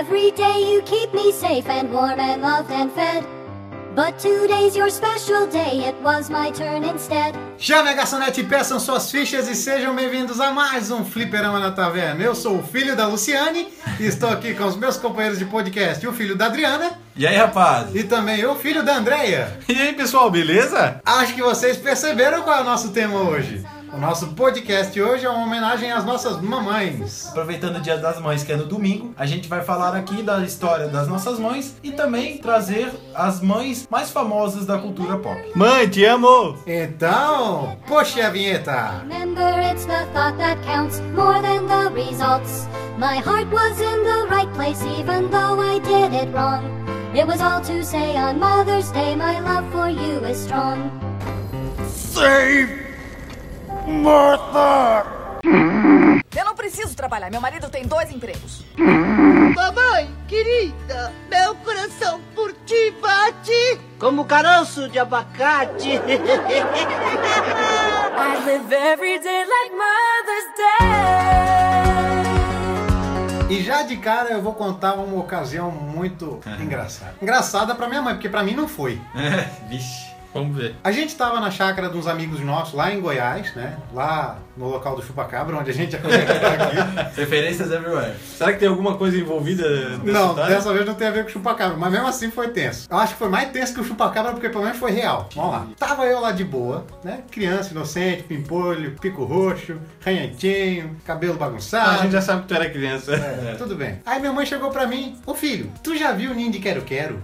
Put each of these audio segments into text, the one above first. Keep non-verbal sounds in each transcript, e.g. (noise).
Every day you keep me safe and warm and loved and fed. But today's your special day, it was my turn instead. Chame a garçonete, peçam suas fichas e sejam bem-vindos a mais um Fliperama na Taverna. Eu sou o filho da Luciane e estou aqui com os meus companheiros de podcast, o filho da Adriana E aí, rapaz? e também o filho da Andreia. E aí, pessoal, beleza? Acho que vocês perceberam qual é o nosso tema hoje. O nosso podcast hoje é uma homenagem às nossas mamães. Aproveitando o Dia das Mães, que é no domingo, a gente vai falar aqui da história das nossas mães e também trazer as mães mais famosas da cultura pop. Mãe, te amo! Então, puxe a vinheta. Remember, it's the thought that counts more than the results. My heart was in the right place, even though I did it wrong. It was all to say on Mother's Day, my love for you is strong. Eu não preciso trabalhar, meu marido tem dois empregos. Mamãe, querida, meu coração por ti bate como caroço de abacate. (laughs) I live every day like Mother's Day. E já de cara eu vou contar uma ocasião muito (laughs) engraçada. Engraçada pra minha mãe, porque pra mim não foi. Vixe. Vamos ver. A gente tava na chácara de uns amigos nossos lá em Goiás, né? Lá no local do Chupacabra, onde a gente já comentou aqui. (laughs) Referências everywhere. Será que tem alguma coisa envolvida nessa Não, história? dessa vez não tem a ver com o chupacabra, mas mesmo assim foi tenso. Eu acho que foi mais tenso que o chupacabra porque pelo menos foi real. Vamos lá. Tava eu lá de boa, né? Criança inocente, pimpolho, pico roxo, ranhentinho, cabelo Ah, bagunçado. a gente já sabe que tu era criança. É, tudo bem. Aí minha mãe chegou pra mim, ô filho, tu já viu o ninho de quero-quero?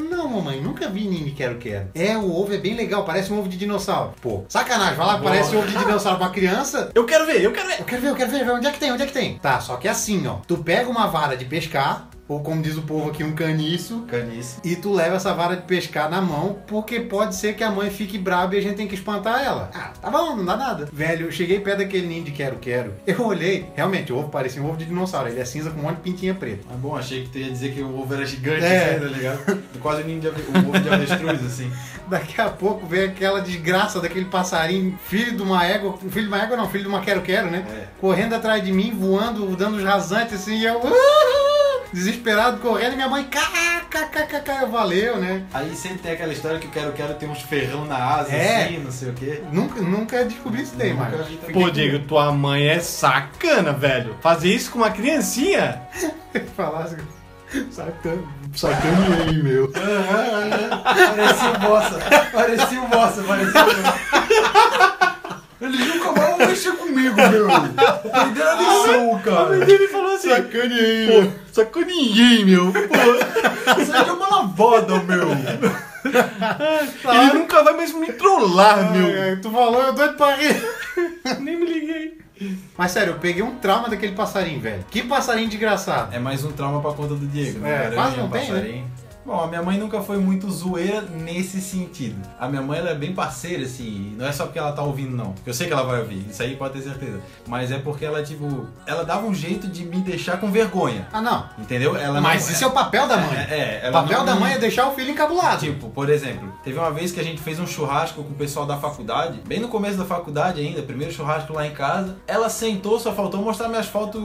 Não, mamãe, nunca vi ninho de quero-quero. É, o ovo é bem legal, parece um ovo de dinossauro. Pô, sacanagem, vai lá, parece um ovo de dinossauro pra criança. Eu quero ver, eu quero ver! Eu quero ver, eu quero ver, onde é que tem, onde é que tem? Tá, só que é assim, ó. Tu pega uma vara de pescar, ou como diz o povo aqui, um caniço, Canice. e tu leva essa vara de pescar na mão, porque pode ser que a mãe fique braba e a gente tem que espantar ela. Ah, tá bom, não dá nada. Velho, eu cheguei perto daquele ninho de quero-quero. Eu olhei, realmente, o ovo parecia um ovo de dinossauro. Ele é cinza com um monte de pintinha preta. Mas bom, achei que tu ia dizer que o ovo era gigante, É. assim, tá ligado? Quase ninho de ave- o ovo de avestruz, assim. (laughs) Daqui a pouco veio aquela desgraça daquele passarinho, filho de uma égua, filho de uma égua não, filho de uma quero-quero, né? É. Correndo atrás de mim, voando, dando os rasantes assim, e eu "Uhul!" (laughs) desesperado correndo, e minha mãe, kkkk, valeu, né? Aí sempre tem aquela história que o quero quero tem uns ferrão na asa, É. assim, não sei o quê. Nunca, nunca descobri isso daí, também. Pô, Diego, tua mãe é sacana, velho. Fazer isso com uma criancinha? (laughs) Falasse. Sacana, sacaneei, meu. Parecia o Bossa. Parecia o Bossa, parecia o (laughs) Bossa. Ele nunca vai mexer comigo, meu. Perderam a lição, cara. Ele falou assim: Sacaneei, Pô, ninguém, meu. Pô, (laughs) Isso aí é uma lavada, meu. ele nunca vai mais me trollar, meu. Ai, tu falou, eu doido pra rir. (laughs) Nem me liguei. Mas sério, eu peguei um trauma daquele passarinho, velho. Que passarinho desgraçado. É mais um trauma pra conta do Diego, né? É, Aranha, quase não tem, né? Bom, a minha mãe nunca foi muito zoeira nesse sentido. A minha mãe ela é bem parceira, assim. Não é só porque ela tá ouvindo, não. Porque eu sei que ela vai ouvir. Isso aí pode ter certeza. Mas é porque ela, tipo, ela dava um jeito de me deixar com vergonha. Ah, não. Entendeu? Ela Mas não, isso é o papel da mãe. É, é, o papel não- da mãe é deixar o filho encabulado. Tipo, por exemplo, teve uma vez que a gente fez um churrasco com o pessoal da faculdade, bem no começo da faculdade ainda, primeiro churrasco lá em casa. Ela sentou, só faltou mostrar minhas fotos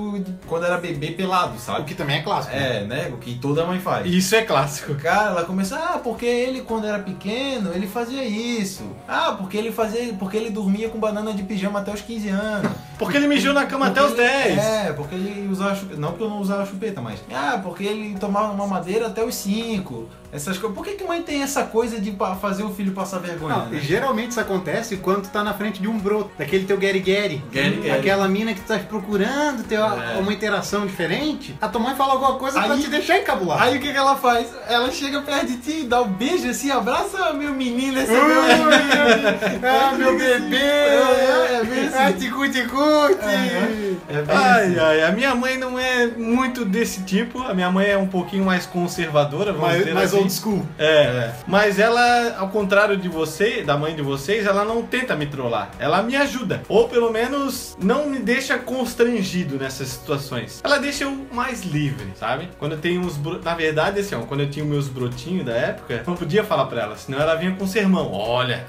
quando era bebê pelado, O sabe? que também é clássico. né? É, né? O que toda mãe faz. Isso é clássico. Cara, ela começou, ah, porque ele quando era pequeno, ele fazia isso. Ah, porque ele fazia, porque ele dormia com banana de pijama até os 15 anos. (laughs) Porque ele mijou na cama até os Porque ele- 10. É, porque ele usava chupeta. Não porque eu não usava chupeta, mas. Ah, porque ele tomava uma madeira até os 5. Essas coisas. Por que, que mãe tem essa coisa de fazer o filho passar vergonha? Não, né? geralmente isso acontece quando tu tá na frente de um broto, daquele teu Gary Gary. Aquela mina que tu tá procurando ter É. uma interação diferente. A tua mãe fala alguma coisa pra Aí- te deixar encabulado. Aí o que, que ela faz? Ela chega perto de ti, dá um beijo assim, abraça meu menino, esse é meu ah, meu bebê! É, é bem assim. Ah, ticuti-cuti! É bem Ai, assim. ai, a minha mãe não é muito desse tipo. A minha mãe é um pouquinho mais conservadora, vamos Mais, dizer mais assim. Old school. É, mas ela, ao contrário de você, da mãe de vocês, ela não tenta me trollar. Ela me ajuda. Ou pelo menos não me deixa constrangido nessas situações. Ela deixa eu mais livre, sabe? Quando eu tenho uns. bro- Na verdade, assim, ó, quando eu tinha meus brotinhos da época, não podia falar pra ela, senão ela vinha com sermão. Olha,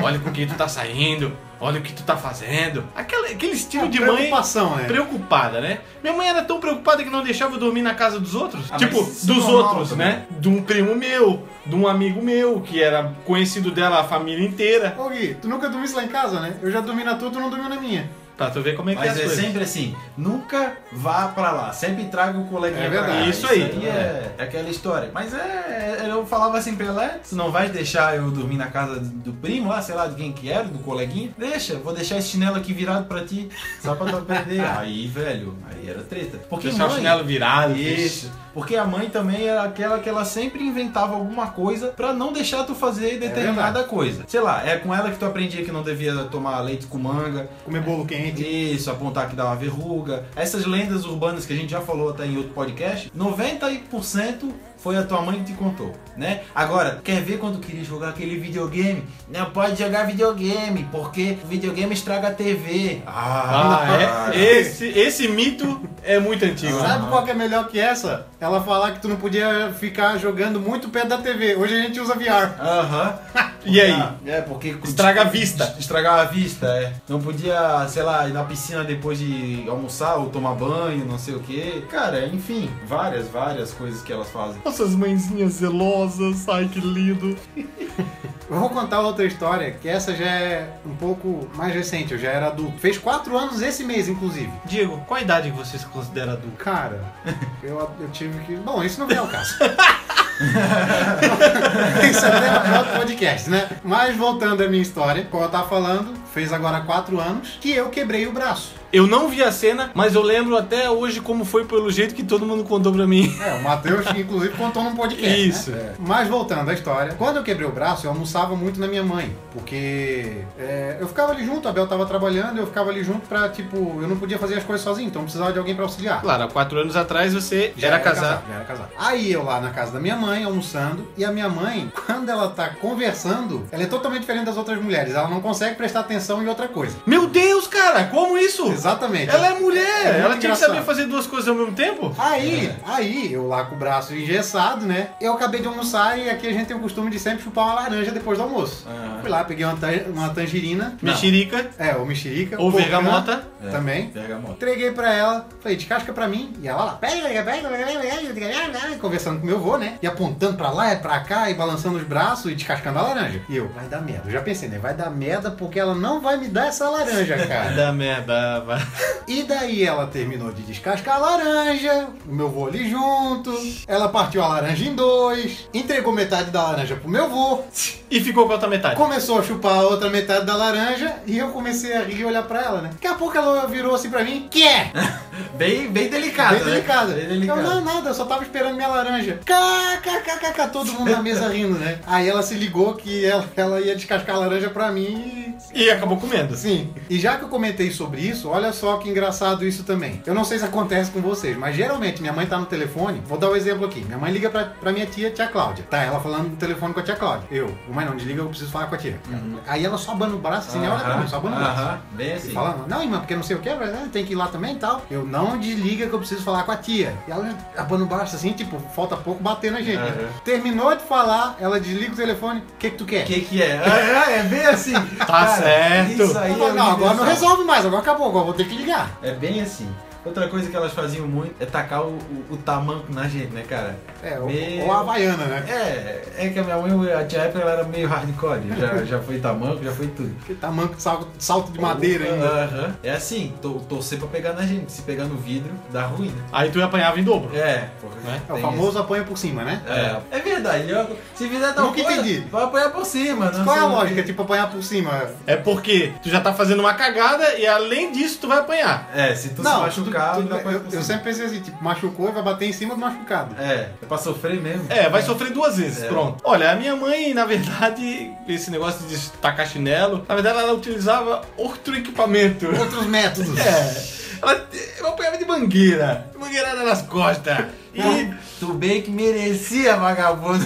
olha com quem tu tá saindo. Olha o que tu tá fazendo. Aquela, aquele estilo É, de mãe preocupação, né? preocupada, né? Minha mãe era tão preocupada que não deixava eu dormir na casa dos outros. Ah, tipo, dos outros, também. né? De um primo meu, de um amigo meu, que era conhecido dela a família inteira. Ô Gui, tu nunca dormisse lá em casa, né? Eu já dormi na tua, tu não dormiu na minha. Pra tu ver como é que é Mas as é coisas. sempre assim, nunca vá pra lá, sempre traga o coleguinha É pra verdade. cá. Isso aí. é, é aquela história. Mas é, é, eu falava assim pra ela, é, tu não vai deixar eu dormir na casa do primo lá, sei lá, de quem que era, do coleguinha? Deixa, vou deixar esse chinelo aqui virado pra ti, só pra tu aprender. (laughs) aí, velho, aí era treta. Porque Deixar o mãe- chinelo virado. Isso. Porque a mãe também era aquela que ela sempre inventava alguma coisa pra não deixar tu fazer determinada coisa. Sei lá, é com ela que tu aprendia que não devia tomar leite com manga, Comer bolo quente. Isso, apontar que dá uma verruga. Essas lendas urbanas que a gente já falou até em outro podcast, 90% foi a tua mãe que te contou, né? Agora, quer ver quando queria jogar aquele videogame? Não pode jogar videogame, porque o videogame estraga a TV. Ah, é? Esse, esse mito é muito antigo. Sabe qual que é melhor que essa? Ela falar que tu não podia ficar jogando muito perto da TV. Hoje a gente usa VR. Aham. (laughs) E aí? Ah, É, porque... Estraga a vista. Estragar a vista, é. Não podia, sei lá, ir na piscina depois de almoçar ou tomar banho, não sei o quê. Cara, enfim, várias, várias coisas que elas fazem. Nossas mãezinhas zelosas, ai que lindo. Eu vou contar outra história, que essa já é um pouco mais recente. Eu já era adulto. Fez quatro anos esse mês, inclusive. Diego, qual a idade que você se considera adulto? Cara, (laughs) eu, eu tive que. Bom, isso não vem ao caso. (laughs) isso é tema para outro podcast, né? Mas voltando à minha história, como eu tava falando, fez agora quatro anos que eu quebrei o braço. Eu não vi a cena, mas eu lembro até hoje como foi pelo jeito que todo mundo contou pra mim. É, o Matheus, inclusive, contou num podcast. Isso. Né? Mas voltando à história, quando eu quebrei o braço, eu almoçava muito na minha mãe. Porque é, eu ficava ali junto, a Bel tava trabalhando, eu ficava ali junto pra, tipo, eu não podia fazer as coisas sozinho, então eu precisava de alguém pra auxiliar. Claro, há quatro anos atrás você já era casado. Já era casado. Aí eu lá na casa da minha mãe, almoçando, e a minha mãe, (laughs) quando ela tá conversando, ela é totalmente diferente das outras mulheres. Ela não consegue prestar atenção em outra coisa. Meu Deus, cara, como isso? Exatamente. Ela é mulher, É ela tinha que saber fazer duas coisas ao mesmo tempo? Aí, aí, eu lá com o braço engessado, né? Eu acabei de almoçar e aqui a gente tem o costume de sempre chupar uma laranja depois do almoço. Aham. Fui lá, peguei uma, tan- uma tangerina. Mexerica É, ou mexerica. ou porcã vergamota. É, Também. Bergamota. Entreguei pra ela, falei, descasca pra mim. E ela lá, pega, pega, pega, pega, conversando com meu avô, né? E apontando pra lá e pra cá e balançando os braços e descascando a laranja. E eu, vai dar merda. Eu já pensei, né? Vai dar merda porque ela não vai me dar essa laranja, cara. Da merda, E daí ela terminou de descascar a laranja, o meu vô ali junto, ela partiu a laranja em dois, entregou metade da laranja pro meu vô, E ficou com a outra metade. começou a chupar a outra metade da laranja e eu comecei a rir e olhar pra ela, né? Daqui a pouco ela virou assim pra mim, que é? (laughs) Bem, bem delicado, Bem né? delicada. Bem Eu, delicado. não, nada, eu só tava esperando minha laranja. KKKKK, todo mundo na mesa rindo, né? Aí ela se ligou que ela, ela ia descascar a laranja pra mim e E acabou comendo. Sim. E já que eu comentei sobre isso, olha só que engraçado isso também. Eu não sei se acontece com vocês, mas geralmente minha mãe tá no telefone. Vou dar um exemplo aqui. Minha mãe liga pra, pra minha tia, tia Cláudia. Tá, ela falando no telefone com a tia Cláudia. Eu, mãe não, desliga, eu preciso falar com a tia. Aí ela só abana o braço assim, né? Olha pra mim, só abana o braço. Aham, bem assim. Falando, não, irmã, porque não sei o que, tem que ir lá também e tal. Eu não desliga que eu preciso falar com a tia. E ela abana o braço assim, tipo, falta pouco bater na gente. né? Terminou de falar, ela desliga o telefone. O que que tu quer? O que que é? Ah, é bem assim. Tá certo. Isso aí Eu falo, é não, agora não resolve mais, agora acabou, agora vou ter que ligar. É bem assim. Outra coisa que elas faziam muito é tacar o, o, o tamanco na gente, né, cara? É, ou, Meu- ou a Havaiana, né? É, é que a minha mãe, a tia época, ela era meio hardcore. Já, já foi tamanco, já foi tudo. Que tamanco de salto, salto de madeira ainda. Aham. É assim, to- torcer pra pegar na gente. Se pegar no vidro, dá ruim, né? Aí tu apanhava em dobro. É, porra. Né? É o famoso apanha por cima, né? isso. É, é verdade. eu- se fizer tal Nunca coisa, entendi. vai apanhar por cima. Não Qual é a o lógica? Tipo, apanhar por cima. É porque tu já tá fazendo uma cagada e além disso tu vai apanhar. É, se tu se Não, machucar, tudo- tudo eu, eu sempre pensei assim, tipo, machucou e vai bater em cima do machucado. É, é pra sofrer mesmo. É, vai sofrer duas vezes, É. pronto. Olha, a minha mãe, na verdade, esse negócio de tacar chinelo, na verdade ela utilizava outro equipamento. Outros métodos. É, ela, eu apanhava de mangueira, mangueirada nas costas. E E tu bem que merecia, vagabundo.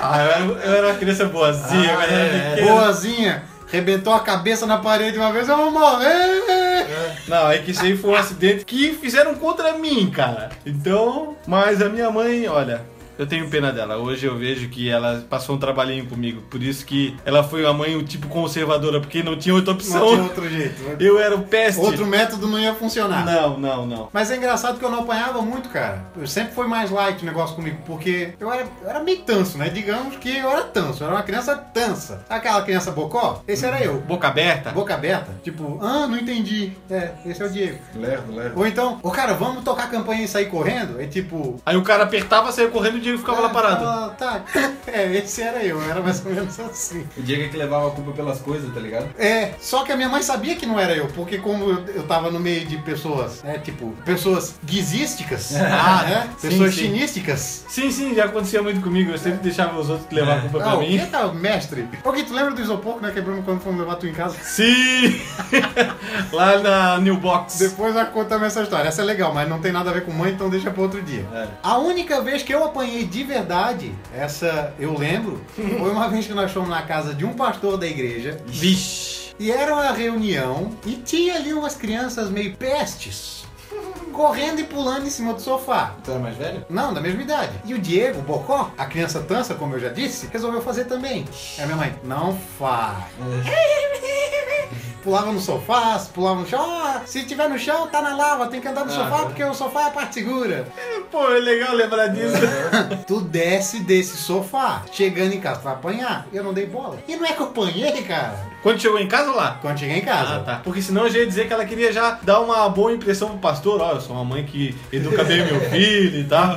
ah, eu, era, eu era uma criança boazinha, Ah, é. Boazinha, rebentou a cabeça na parede uma vez, eu vou morrer. Não, é que isso aí foi um acidente que fizeram contra mim, cara. Então, mas a minha mãe, olha, Eu tenho pena dela. Hoje eu vejo que ela passou um trabalhinho comigo. Por isso que ela foi uma mãe, um tipo conservadora, porque não tinha outra opção. Não tinha outro jeito. né? Eu era o peste. Outro método não ia funcionar. Não, não, não. Mas é engraçado que eu não apanhava muito, cara. Eu sempre foi mais light o negócio comigo, porque eu era, eu era meio tanso, né? Digamos que eu era tanso, eu era uma criança tansa. Aquela criança bocó? Esse era eu. Boca aberta? Boca aberta. Tipo, ah, não entendi. É, esse é o Diego. Lerdo, lerdo. Ou então, ô cara, vamos tocar a campanha e sair correndo? É tipo. Aí o cara apertava, saia correndo e o Diego ficava lá parado. ah, tá. É, esse era eu, era mais ou menos assim. O Diego é que levava a culpa pelas coisas, tá ligado? É, só que a minha mãe sabia que não era eu, porque como eu, tava no meio de pessoas, né, tipo, pessoas guizísticas, (laughs) Ah, né, sim, pessoas sim. chinísticas. Sim, sim, já acontecia muito comigo. Eu sempre deixava os outros levar a culpa pra Ah, o mim. que tá, mestre? Ok, tu lembra do isopor que nós quebramos quando fomos levar tu em casa? Sim! (laughs) lá na New Box. Depois vai contar essa história. Essa é legal, mas não tem nada a ver com mãe, então deixa pra outro dia. É. A única vez que eu apanhei de verdade, essa eu lembro, foi uma vez que nós fomos na casa de um pastor da igreja. Vixe. E era uma reunião e tinha ali umas crianças meio pestes. Correndo e pulando em cima do sofá. Tu era mais velho? Não, da mesma idade. E o Diego, o Bocó, a criança tansa, como eu já disse, resolveu fazer também. Aí a minha mãe, não faz. (laughs) Pulava no sofá, pulava no chão. Ah, se tiver no chão, tá na lava, tem que andar no sofá porque o sofá é a parte segura. (laughs) Pô, é legal lembrar disso. (laughs) Tu desce desse sofá, chegando em casa, tu vai apanhar. Eu não dei bola. E não é que eu apanhei, cara. Quando chegou em casa ou lá? Quando cheguei em casa. Ah, tá. Porque senão eu já ia dizer que ela queria já dar uma boa impressão pro pastor. Ó, eu sou uma mãe que educa bem meu (laughs) filho e tal.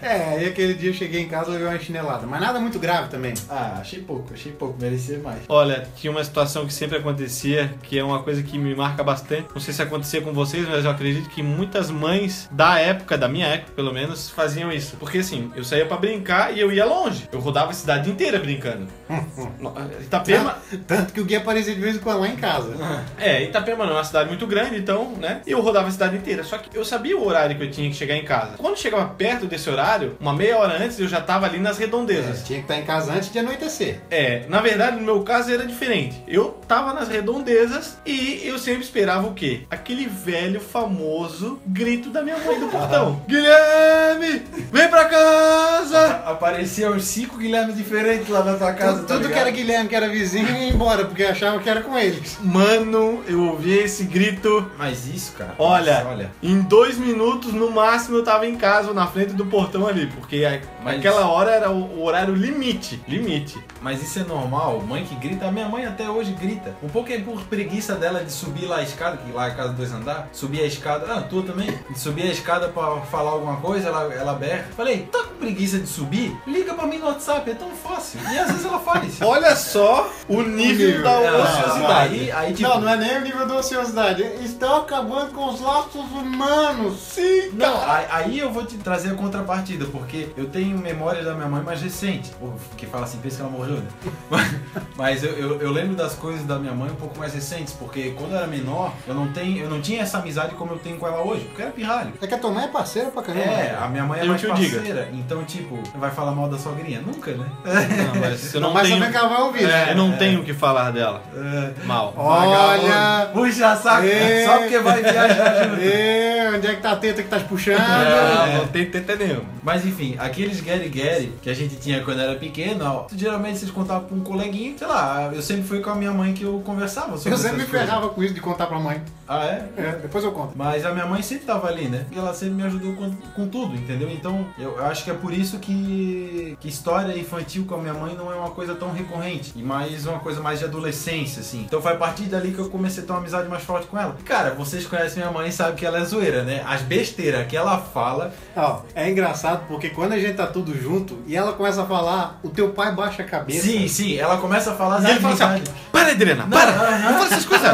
É, aí aquele dia eu cheguei em casa e levei uma chinelada. Mas nada muito grave também. Ah, achei pouco, achei pouco, merecia mais. Olha, tinha uma situação que sempre acontecia, que é uma coisa que me marca bastante. Não sei se acontecia com vocês, mas eu acredito que muitas mães da época, da minha época pelo menos, faziam isso. Porque assim, eu saía pra brincar e eu ia longe. Eu rodava a cidade inteira brincando. (laughs) Itapema, Tanto que o guia aparecia de vez em quando lá em casa. (laughs) É, Itapema não é uma cidade muito grande, então, né? Eu rodava a cidade inteira. Só que eu sabia o horário que eu tinha que chegar em casa. Quando chegava perto desse horário, uma meia hora antes, eu já tava ali nas redondezas. Tinha que estar em casa antes de anoitecer. É, na verdade, no meu caso era diferente. Eu tava nas redondezas e eu sempre esperava o quê? Aquele velho famoso grito da minha mãe do (laughs) portão. Guilherme, vem pra casa! Apareciam uns cinco Guilhermes diferentes lá na tua casa, tudo tá tudo que era Guilherme, que era vizinho, ia embora, porque achava que era com eles. Mano, eu ouvi esse grito. Mas isso, cara. Olha, nossa, olha. em dois minutos no máximo eu tava em casa, na frente do portão ali, porque Mas- aquela hora era o, o horário limite. Limite. Mas isso é normal, mãe que grita, a minha mãe até hoje grita. Um pouco é por preguiça dela de subir lá a escada, que lá é a casa dois andar, subir a escada, ah, tu também, de subir a escada pra falar alguma coisa, ela, ela berra. Falei, tá com preguiça de subir? Liga pra mim no WhatsApp, é tão fácil. E às vezes ela faz. Olha só o nível nível. da É, ociosidade. Aí, aí tipo, Não, não é nem o nível da ociosidade. Estão acabando com os laços humanos. Sim, Não, aí, aí eu vou te trazer a contrapartida, porque eu tenho memórias da minha mãe mais recente. Que fala assim, pensa que ela morreu, né? Mas, (laughs) mas eu, eu, eu lembro das coisas da minha mãe um pouco mais recentes, porque quando eu era menor, eu não, tenho, eu não tinha essa amizade como eu tenho com ela hoje, porque eu era pirralho. É que a tua mãe é parceira pra caramba. É, a minha mãe é Eu mais o diga. parceira, então tipo, vai falar mal da sogrinha? Nunca, né? Não, mas eu Não, não, mas tenho, também que ela vai ouvir, né? eu não tenho o que falar dela. Mal. Olha! Puxa saco, só porque vai viajar junto. Onde é que tá a teta que tá puxando? Não, não tem teta nenhuma. Mas enfim, aqueles Gary Gary que a gente tinha quando era pequeno, ó, geralmente vocês contavam pra um coleguinha, sei lá, eu sempre fui com a minha mãe que eu conversava sobre Eu sempre me ferrava com isso de contar pra mãe. Ah, é? É, depois eu conto. Mas a minha mãe sempre tava ali, né? E ela sempre me ajudou com, com tudo, entendeu? Então eu, acho que é por isso que, que história infantil com a minha mãe não é uma coisa tão recorrente. E mais uma coisa mais de adolescência, assim. Então foi a partir dali que eu comecei a ter uma amizade mais forte com ela. Cara, vocês conhecem minha mãe e sabem que ela é zoeira, né? As besteiras que ela fala. Ó, é engraçado porque quando a gente tá tudo junto e ela começa a falar, o teu pai baixa a cabeça. Sim, sim, ela começa a falar as E ele fala assim, intimidades. para, Adriana, Não, para! aham. Não fala essas coisas!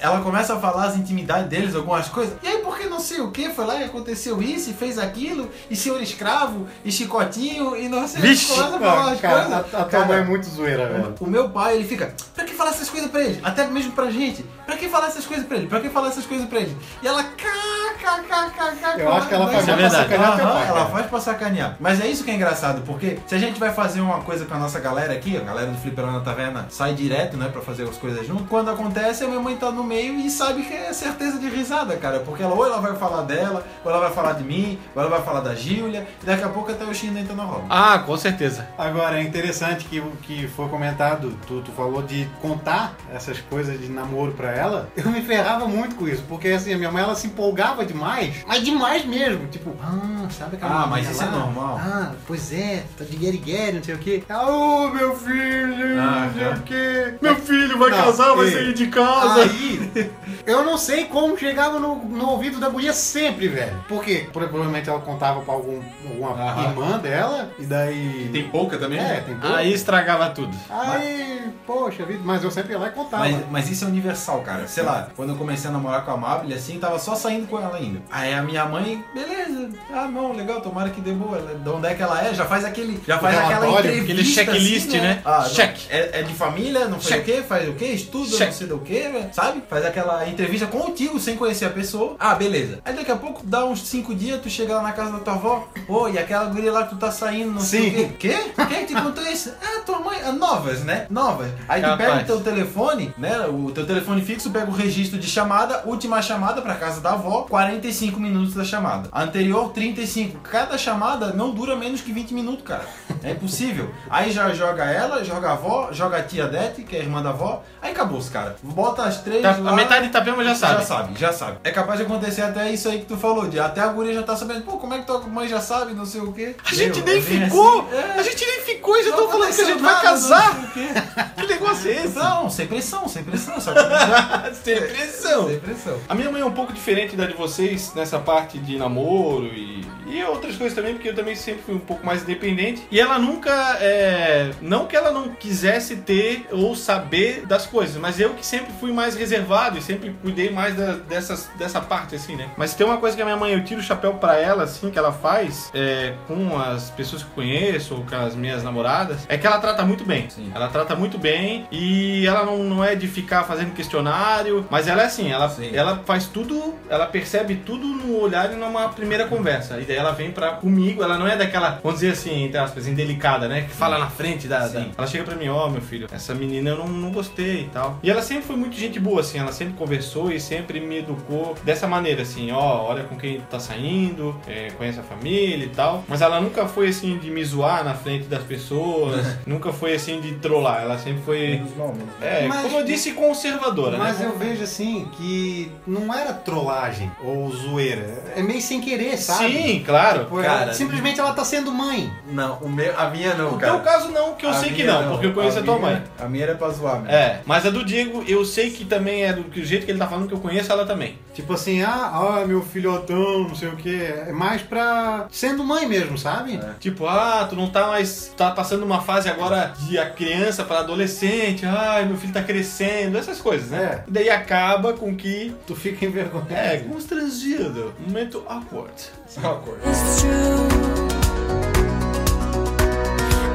Ela começa a falar as intimidades deles, algumas coisas. E aí, não sei o que, foi lá e aconteceu isso, e fez aquilo, e senhor escravo, e chicotinho, e não sei Vixe! começa a falar Ó, as cara, coisas. a, a tua Cara, mãe é muito zoeira, velho. o meu pai, ele fica, pra que falar essas coisas pra ele? Até mesmo pra gente. Pra que falar essas coisas pra ele? Pra que falar essas coisas pra ele? E ela, kkkk. Eu acho que ela faz pra sacanear Aham, pai. ela faz pra sacanear. Mas é isso que é engraçado, porque se a gente vai fazer uma coisa com a nossa galera aqui, a galera do Fliperão na Taverna sai direto, né, pra fazer as coisas junto. Quando acontece, a minha mãe tá no meio e sabe que é certeza de risada, cara. Porque ela ou ela vai vai falar dela, ou ela vai falar de mim, ou ela vai falar da Gília, e daqui a pouco até o China entra na roda. Ah, com certeza. Agora, é interessante que o que foi comentado, tu, tu falou de contar essas coisas de namoro pra ela. Eu me ferrava muito com isso, porque assim, a minha mãe ela se empolgava demais, mas demais mesmo. Tipo, ah, sabe aquela Ah, mas isso é lá? normal. Ah, pois é, tá de guerigueri, não sei o quê. Ah, Ô, meu filho, Ah, não sei já. o quê. Meu filho vai Não, casar, vai sair de casa. Aí, (laughs) eu não sei como chegava no, no ouvido da guria sempre, velho. Por quê? Provavelmente ela contava pra algum, alguma Aham. irmã dela, e daí... Tem pouca também? É, tem pouco. Aí estragava tudo. Aí, poxa vida, mas eu sempre ia lá e contava. Mas, mas isso é universal, cara. Sei lá, quando eu comecei a namorar com a Mabel, assim, tava só saindo com ela ainda. Aí a minha mãe, beleza, ah não, legal, tomara que dê boa. Ela- De onde é que ela é? Já faz aquele. Já faz aquela relatório, entrevista. aquele checklist, assim, né? Ah, não, Check. É, é de família, não sei Check. o quê, faz o quê, estuda, Check. não sei do quê, velho, sabe? Faz aquela entrevista contigo sem conhecer a pessoa. Ah, beleza. Aí daqui a pouco, dá uns cinco dias, tu chega lá na casa da tua avó, ô, e aquela guria lá que tu tá saindo, não sei Sim. o quê. Quê? Quem te contou isso? Ah, tua mãe. Ah, novas, né? Novas. Aí tu Capaz. pega o teu telefone, né? O teu telefone fixo, pega o registro de chamada, última chamada pra casa da avó, 45 minutos da chamada. A anterior, 35. Cada chamada não dura menos que 20 minutos, cara. É impossível. Aí já joga ela, joga a avó, joga a tia Dete, que é a irmã da avó. Aí acabou-os, cara. Bota as três Tá- lá. a metade de Itapema já sabe. Já sabe, já sabe. É capaz de acontecer até isso aí que tu falou, de até a guria já tá sabendo, pô, como é que tua mãe já sabe, não sei o quê. A gente Meu, nem ficou! assim. É. A gente nem ficou e já estão falando que a gente vai casar! não sei o quê. Que negócio é esse? Não, sem pressão, sem pressão, só que- (laughs) Sem pressão. Sem pressão. A minha mãe é um pouco diferente da de vocês nessa parte de namoro e, e outras coisas também, porque eu também sempre fui um pouco mais independente. E ela nunca, é, não que ela não quisesse ter ou saber das coisas, mas eu que sempre fui mais reservado e sempre cuidei mais da- dessas, dessa parte, assim, né? Mas tem uma coisa que a minha mãe, eu tiro o chapéu pra ela, assim, que ela faz é, com as pessoas que eu conheço ou com as minhas namoradas, é que ela trata muito bem. Sim. Ela trata muito bem e ela não, não é de ficar fazendo questionário, mas ela é assim, ela, Sim. ela faz tudo, ela percebe tudo no olhar e numa primeira conversa. E daí ela vem pra comigo, ela não é daquela, vamos dizer assim, entre aspas, indelicada, né? Que fala na frente da. da- Sim. Ela chega pra mim, ó, meu filho, essa menina eu não, não gostei e tal. E ela sempre foi muito gente boa, assim, ela sempre conversou e sempre me educou dessa maneira, assim, ó, olha com quem tá saindo, é, conhece a família e tal. Mas ela nunca foi assim de me zoar na frente das pessoas, (laughs) nunca foi assim de trollar. Ela sempre foi. Menos mal, menos mal. É, Mas- como eu disse, conservadora, Mas né? eu vejo assim que não era trollagem ou zoeira. É meio sem querer, sabe? Sim, claro. Tipo, Cara, simplesmente ela tá sendo mãe. Não, o meu, a minha não, No cara. teu caso não, que eu A sei que minha não, porque eu conheço a, tua minha- mãe. A minha era pra zoar, mesmo. É, mas a do Diego, eu sei que também é do que o jeito que ele tá falando que eu conheço ela também. Tipo assim, ah, ah, meu filhotão, não sei o que. É mais pra. sendo mãe mesmo, sabe? É. Tipo, ah, tu não tá mais. tá passando uma fase agora de a criança para adolescente, ai, meu filho tá crescendo, essas coisas, né? É. E daí acaba com que. Tu fica envergonhado. É, constrangido. Um momento awkward. Uma coisa. It's true.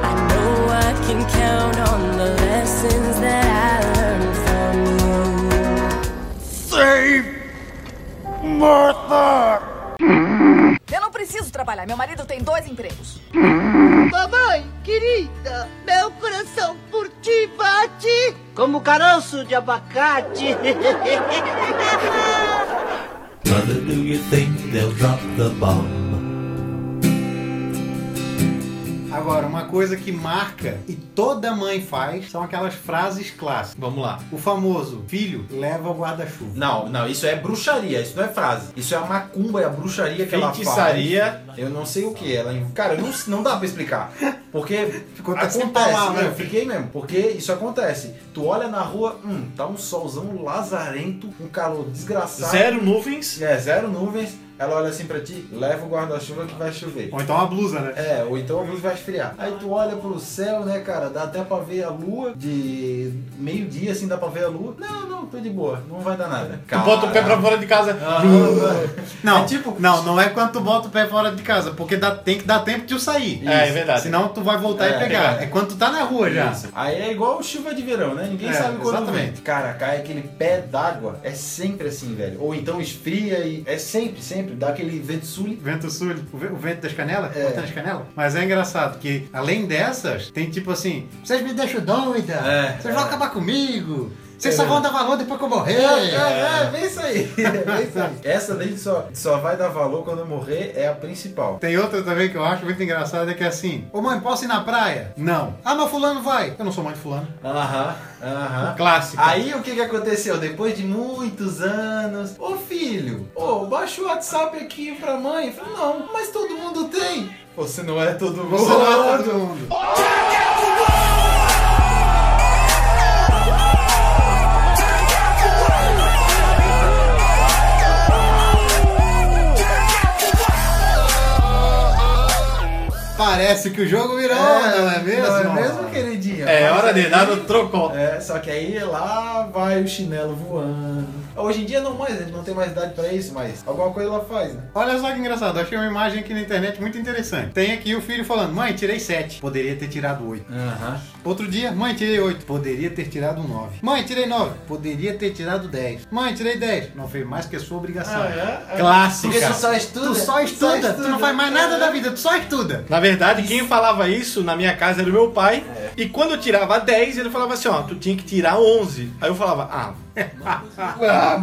I know I can count on the lessons that I learned from you. Eu não preciso trabalhar. Meu marido tem dois empregos. Mamãe, querida, meu coração por ti bate como caroço de abacate. (laughs) Brother, do you think they'll drop the bomb? Agora, uma coisa que marca e toda mãe faz são aquelas frases clássicas. Vamos lá. O famoso filho leva o guarda-chuva. Não, não, isso é bruxaria, isso não é frase. Isso é a macumba, é a bruxaria que ela Feitiçaria. faz. Eu não sei o que. Ela, cara, não, não dá pra explicar. Porque (laughs) Ficou até sem acontece. palavra. né? Eu fiquei mesmo, porque isso acontece. Tu olha na rua, hum, tá um solzão lazarento, um calor desgraçado. Zero nuvens. É, zero nuvens. Ela olha assim pra ti, leva o guarda-chuva que vai chover. Ou então uma blusa, né? É, ou então a luz vai esfriar. Aí tu olha pro céu, né, cara? Dá até pra ver a lua. De meio-dia, assim, dá pra ver a lua. Não, não, tô de boa. Não vai dar nada. Tu bota o pé pra fora de casa. Não, É tipo- não, não é quando tu bota o pé fora de casa, porque dá, tem que dar tempo de tu sair. É, é verdade. Senão tu vai voltar É, e pegar. pegar. É quando tu tá na rua já. Isso. Aí é igual chuva de verão, né? Ninguém É, sabe quando exatamente. vem. Cara, cai aquele pé d'água. É sempre assim, velho. Ou então esfria e. É sempre, sempre. Dá aquele vento sul. Vento sul, o ve- o vento das canelas? É. Botando as canelas? Mas é engraçado que, além dessas, tem tipo assim, vocês me deixam doida, É, vocês é. vão acabar comigo. Vocês só vão dar valor depois que eu morrer. É, é, é, bem isso aí. (laughs) É isso aí. Essa daí só, só vai dar valor quando eu morrer, é a principal. Tem outra também que eu acho muito engraçada, que é assim: Ô mãe, posso ir na praia? Não. Ah, mas fulano vai. Eu não sou mãe de fulano. Aham, aham. Clássico. Aí o que que aconteceu? Depois de muitos anos, ô filho, ô, baixa o WhatsApp aqui pra mãe. Falei, não, mas todo mundo tem. Você não é todo mundo. Você não é todo mundo. Parece que o jogo virou, não é mesmo? Não é mesmo, queridinha? É Mas hora de dar o trocão. É, só que aí lá vai o chinelo voando. Hoje em dia não mais, a gente não tem mais idade pra isso, mas alguma coisa ela faz, né? Olha só que engraçado, achei uma imagem aqui na internet muito interessante. Tem aqui o filho falando: Mãe, tirei 7. Poderia ter tirado 8. Aham. Outro dia, mãe, tirei 8. Poderia ter tirado 9. Mãe, tirei 9. Poderia ter tirado 10. Mãe, tirei 10. Não fez mais que a sua obrigação. Clássica. Porque tu só estuda. Tu só estuda, tu não faz mais nada da vida, tu só estuda. Na verdade, quem falava isso na minha casa era o meu pai. É. E quando eu tirava 10, ele falava assim, ó, tu tinha que tirar 11. Aí eu falava, ah, ah.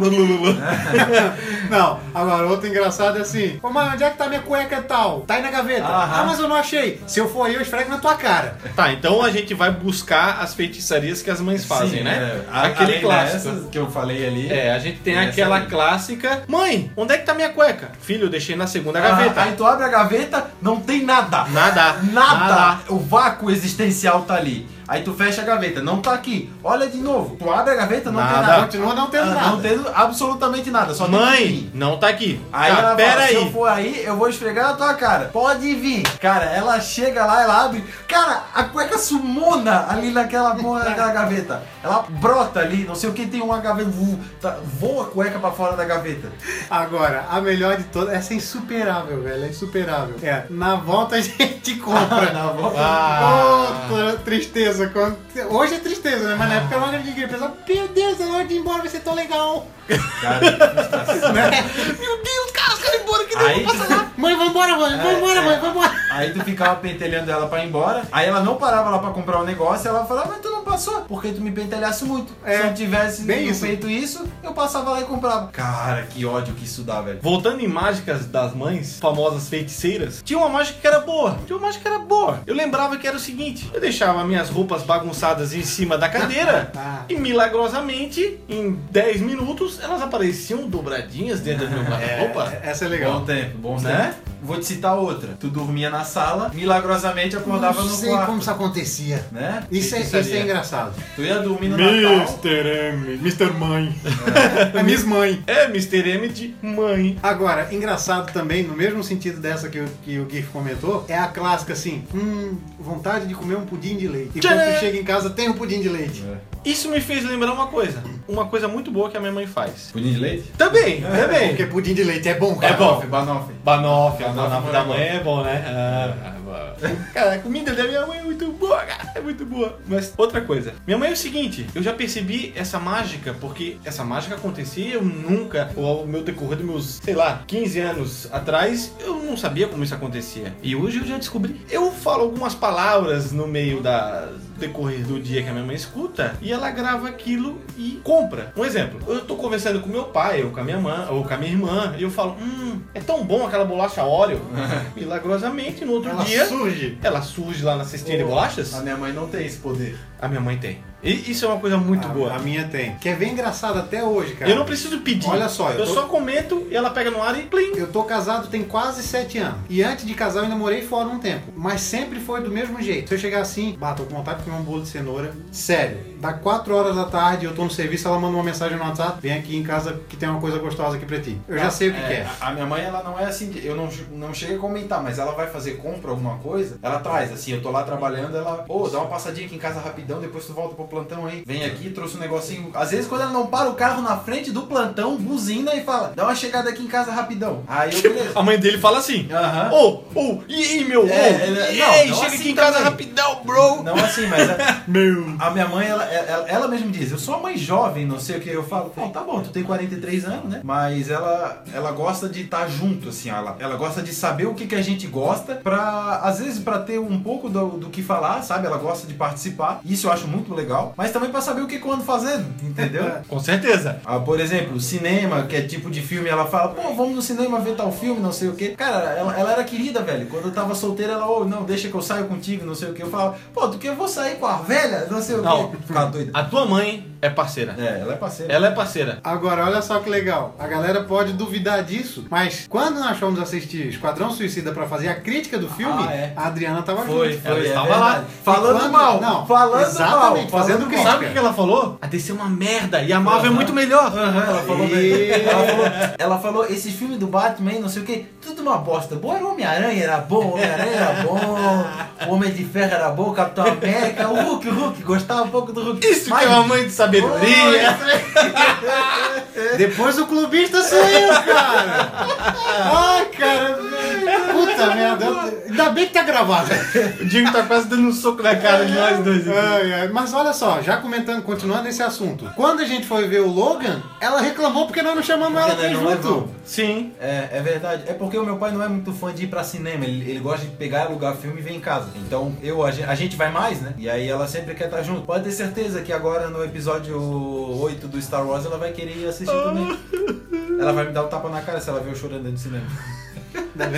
Não, agora outro engraçado é assim: Ô mãe, onde é que tá minha cueca e tal? Tá aí na gaveta. Aham. Ah, mas eu não achei. Se eu for aí, eu esfrego na tua cara. Tá, então a gente vai buscar as feitiçarias que as mães fazem, Sim, né? é. Aquele além clássico. que eu falei ali. É, a gente tem Essa aquela aí. clássica. Mãe, onde é que tá minha cueca? Filho, eu deixei na segunda Ah, gaveta. Aí tu abre a gaveta, não tem nada. Nada. Nada. O vácuo existencial tá ali. Aí tu fecha a gaveta, não tá aqui. Olha de novo. Tu abre a gaveta, não tem Nada. nada. Continua não tendo Ah, nada. Não tendo absolutamente nada. Só tem Mãe, que não tá aqui. Aí ela pera fala, se eu aí. for aí, eu vou esfregar na tua cara. Pode vir. Cara, ela chega lá, ela abre. Cara, a cueca sumona ali naquela porra daquela gaveta. Ela brota ali, não sei o que, tem uma gaveta. vo- tá- voa a cueca pra fora da gaveta. Agora, a melhor de todas, essa é insuperável, velho. É insuperável. É, na volta a gente (laughs) compra. (laughs) Na volta. Ah. Outra tristeza. Quando- Hoje é tristeza, né? Mas na época era uma grande alegria. Pensava, meu Deus, a hora de ir embora vai ser tão legal. Cara, (laughs) Né? Meu Deus, cara, os caras embora que Aí- não passa lá. (laughs) Mãe, vambora, mãe. É, Vambora, é. mãe, vambora. Aí tu ficava pentelhando ela pra ir embora. Aí ela não parava lá pra comprar o negócio. Ela falava, mas tu não passou, porque tu me pentelhasse muito. É, Se eu tivesse bem isso. feito isso, eu passava lá e comprava. Cara, que ódio que isso dá, velho. Voltando em mágicas das mães, famosas feiticeiras, tinha uma mágica que era boa. Tinha uma mágica que era boa. Eu lembrava que era o seguinte: eu deixava minhas roupas bagunçadas em cima da cadeira (laughs) Ah. e milagrosamente, em 10 minutos, elas apareciam dobradinhas dentro do meu (laughs) guarda-roupa. É, essa é Bom legal. tempo, bom Né? tempo. Vou te citar outra. Tu dormia na sala, milagrosamente acordava não no sei quarto. como isso acontecia. Né? Isso é, isso é engraçado. Tu ia dormir no Natal. M, Mr. Mãe. É Miss Mãe. É, Mr. M de mãe. Agora, engraçado também, no mesmo sentido dessa que o, que o Gif comentou, é a clássica assim, hum, vontade de comer um pudim de leite. E quando tu chega em casa, tem um pudim de leite. Isso me fez lembrar uma coisa. Uma coisa muito boa que a minha mãe faz. Pudim de leite? Também, também. Porque pudim de leite é bom, É cara. Bom. Banoffee banoffee da é bom. mãe é bom, né? Ah, cara, a comida da minha mãe é muito boa, cara. É muito boa. Mas outra coisa. Minha mãe é o seguinte, eu já percebi essa mágica, porque essa mágica acontecia, eu nunca, ao meu decorrer dos meus, sei lá, 15 anos atrás, eu não sabia como isso acontecia. E hoje eu já descobri. Eu falo algumas palavras no meio da decorrer do dia que a minha mãe escuta e ela grava aquilo e compra. Um exemplo, eu tô conversando com meu pai ou com a minha mãe ou com a minha irmã e eu falo, hum, é tão bom aquela bolacha óleo. (laughs) Milagrosamente, no outro Ela dia, surge. ela surge lá na cestinha de bolachas. A minha mãe não tem esse poder. A minha mãe tem. E isso é uma coisa muito a, boa. A minha tem. Que é bem engraçado até hoje, cara. Eu não preciso pedir. Olha só, eu eu, tô- só comento e ela pega no ar e plim. Eu tô casado tem quase sete anos. E antes de casar eu ainda morei fora um tempo. Mas sempre foi do mesmo jeito. Se eu chegar assim, bah, tô com vontade de comer um bolo de cenoura. Sério. Dá 4 horas da tarde, eu tô no serviço, ela manda uma mensagem no WhatsApp. Vem aqui em casa que tem uma coisa gostosa aqui pra ti. Eu já sei o que É, que é. A minha mãe, ela não é assim, eu não, não cheguei a comentar, mas ela vai fazer compra, alguma coisa, ela traz, assim, eu tô lá trabalhando, ela, ô, dá uma passadinha aqui em casa rapidão, depois tu volta pro plantão aí, vem aqui, trouxe um negocinho. Às vezes, quando ela não para o carro na frente do plantão, buzina e fala, dá uma chegada aqui em casa rapidão. Aí eu, beleza. (laughs) A mãe dele fala assim. Aham. Ô, ô, e aí, meu? É, Ô, é, e não, aí, não chega assim aqui em casa também. rapidão, bro. Não assim, mas a, (laughs) Meu. a minha mãe, ela, ela, ela mesma diz, eu sou uma mãe jovem, não sei o que, eu falo, bom, tá bom, tu tem 43 anos, né? Mas ela, ela gosta de estar junto, assim, ela, ela gosta de saber o que, que a gente gosta, pra, às vezes, pra ter um pouco do, do que falar, sabe? Ela gosta de participar, isso eu acho muito legal. mas também pra saber o que quando fazendo, entendeu? (laughs) Com certeza. Ah, por exemplo, cinema, que é tipo de filme, ela fala, pô, vamos no cinema ver tal filme, não sei o que. Cara, ela, ela era querida, velho. Quando eu tava solteira, ela, ô, não, deixa que eu saio contigo, não sei o que. Eu falava, pô, do que eu vou sair com a velha, não sei o que. Ficava doida. A tua mãe é parceira. É, ela é parceira. Ela é parceira. Agora, olha só que legal. A galera pode duvidar disso, mas quando nós fomos assistir Esquadrão Suicida pra fazer a crítica do filme, Ah, é. a Adriana tava Foi, junto. foi, Ela é estava verdade. lá. Falando quando- mal. não, falando exatamente, mal. fazendo crítica. mal. Sabe o que ela falou? A DC é uma merda e a Marvel é Aham. muito melhor. Aham, ela falou E- bem. Ela falou, ela falou, esse filme do Batman, não sei o que, tudo uma bosta. Bom era Homem-Aranha, era bom, Homem-Aranha era bom, o Homem de Ferro era bom, Capitão América, o Hulk, o Hulk, gostava um pouco do Hulk. Isso Mas- que é uma mãe de sabedoria. (laughs) Depois o clubista sou eu, cara! Ai, cara! Puta merda! Ainda bem que tá gravado. O Diego tá quase dando um soco na cara de nós dois. Ai, ai, Mas olha só, já comentando, continuando esse assunto. Quando a gente foi ver o Logan, ela reclamou porque nós não chamamos ela pra ir junto. Sim. É, é verdade. É porque o meu pai não é muito fã de ir pra cinema. Ele, ele gosta de pegar, alugar filme e ver em casa. Então, eu, a, gen- a gente vai mais, né? E aí ela sempre quer estar junto. Pode ter certeza que agora no episódio 8 do Star Wars ela vai querer ir assistir também. (laughs) Ela vai me dar um tapa na cara se ela ver eu chorando dentro do cinema.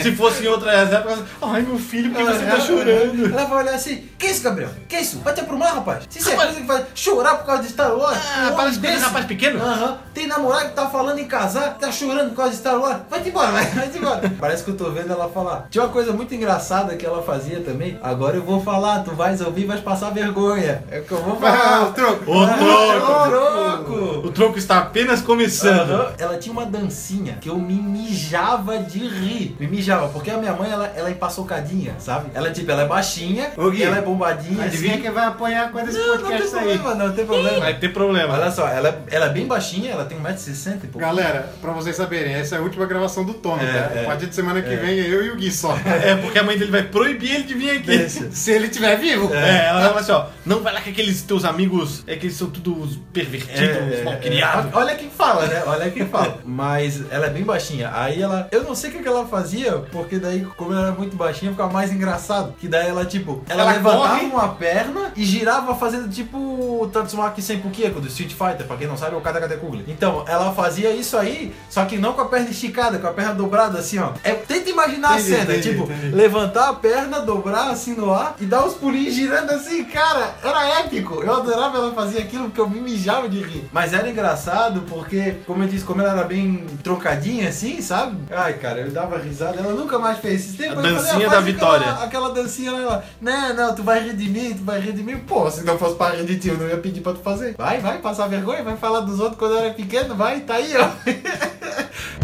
Se fosse em outras épocas, ai meu filho, por que você tá chorando? Ela vai olhar assim, que isso, Gabriel? Que isso? Vai te aprumar, rapaz? Se você coisa que vai chorar por causa de Star Wars? Ah, um parece que é um rapaz pequeno. Aham. Tem namorado que tá falando em casar, tá chorando por causa de Star Wars. Vai-te embora, vai, vai-te embora. (laughs) Parece que eu tô vendo ela falar. Tinha uma coisa muito engraçada que ela fazia também. Agora eu vou falar, tu vais ouvir e vais passar vergonha. É o que eu vou Ah, falar. o troco. O troco. O troco. O troco está apenas começando. Aham. Ela tinha uma dancinha que eu me mijava de rir. Me mijava, porque a minha mãe, ela, ela é empaçocadinha, sabe? Ela, tipo, ela é baixinha, Gui, ela é bombadinha. Adivinha assim. quem vai apanhar quando esse Não, não tem podcast problema, não tem problema. Vai ter problema. Olha só, ela, ela é bem baixinha, ela tem 1,60m e pouco. Galera, pra vocês saberem, essa é a última gravação do Tono, É, tá? é. A partir de semana que vem é eu e o Gui só. É porque a mãe dele vai proibir ele de vir aqui. Se ele estiver vivo. É, ela vai falar assim, ó, não vai lá com aqueles teus amigos, é que eles são todos pervertidos, mal criados. É, Olha quem fala, né? Olha quem fala. Mas ela é bem baixinha. Aí ela. Eu não sei o que, que ela fazia, porque daí, como ela era muito baixinha, ficava mais engraçado. Que daí ela, tipo, ela, Ela levantava corre. uma perna e girava fazendo tipo o Tatsumaki Senpukieko do Street Fighter, pra quem não sabe, é o Katakate Kugli. Então, ela fazia isso aí, só que não com a perna esticada, com a perna dobrada assim, ó. É, tenta imaginar Entendi, a cena, entendi, tipo, entendi. levantar a perna, dobrar assim no ar e dar os pulinhos girando assim, cara, era épico. Eu adorava ela fazer aquilo porque eu me mijava de rir. Mas era engraçado porque, como eu disse, como ela era bem troncadinha assim, sabe? Ai, cara, eu dava risada, ela nunca mais fez esse tempo. A falei, dancinha ah, da vitória. Aquela, aquela dancinha lá, não, não, tu vai rir de mim, tu vai rir de mim. Pô, se não fosse pra rir de ti, eu não ia pedir pra tu fazer. Vai, vai, passar vergonha, vai falar dos outros quando eu era pequeno, vai, tá aí, ó. (laughs)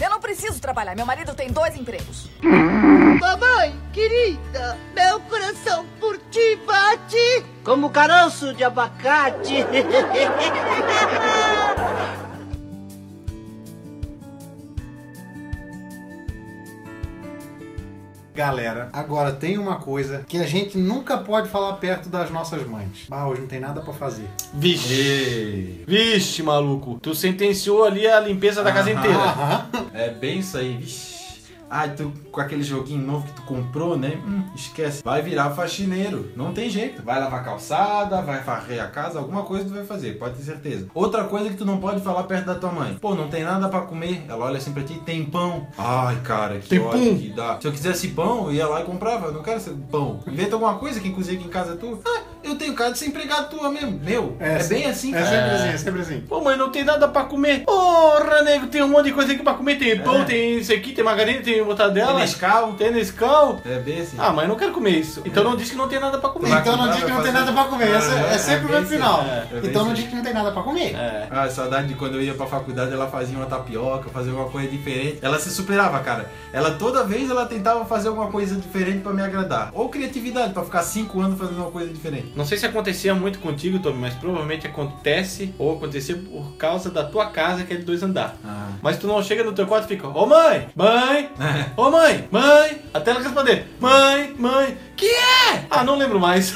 Eu não preciso trabalhar. Meu marido tem dois empregos. Mamãe, querida, meu coração por ti bate como caroço de abacate. (laughs) Galera, agora tem uma coisa que a gente nunca pode falar perto das nossas mães. Ah, hoje não tem nada pra fazer. Vixe. Vixe, maluco. Tu sentenciou ali a limpeza da casa inteira. Aham. É bem isso aí, vixi. Ai, tu com aquele joguinho novo que tu comprou, né? Hum, esquece. Vai virar faxineiro. Não tem jeito. Vai lavar calçada, vai varrer a casa, alguma coisa tu vai fazer, pode ter certeza. Outra coisa que tu não pode falar perto da tua mãe. Pô, não tem nada pra comer. Ela olha assim pra ti, tem pão. Ai, cara, que Tem ódio pão? que dá. Se eu quisesse pão, eu ia lá e comprava. Eu não quero ser pão. Inventa alguma coisa que cozinha aqui em casa tu. Ah, eu tenho cara de ser empregado tua mesmo. Meu, é, bem assim, É sempre assim, é sempre assim. Pô, mãe, não tem nada pra comer. Porra, nego, tem um monte de coisa aqui pra comer. Tem pão, É. tem isso aqui, tem margarina, tem mortadela. Tem Nescau. Tem Nescau. É bem assim. Ah, mãe, não quero comer isso. Então não diz que não tem nada pra comer. Então não diz que não tem nada pra comer. Essa É, é, sempre é o meu final. é, é então não diz que não tem nada pra comer. É. Ah, saudade de quando eu ia pra faculdade, ela fazia uma tapioca, fazia uma coisa diferente. Ela se superava, cara. Ela toda vez ela tentava fazer alguma coisa diferente pra me agradar. Ou criatividade, pra ficar cinco anos fazendo uma coisa diferente. Não sei se acontecia muito contigo, Tommy, mas provavelmente acontece ou acontecia por causa da tua casa, que é de dois andar. Ah. Mas tu não chega no teu quarto e fica, ô mãe, mãe, ô mãe, mãe, até ela responder, mãe, mãe, Que é? Ah, não lembro mais.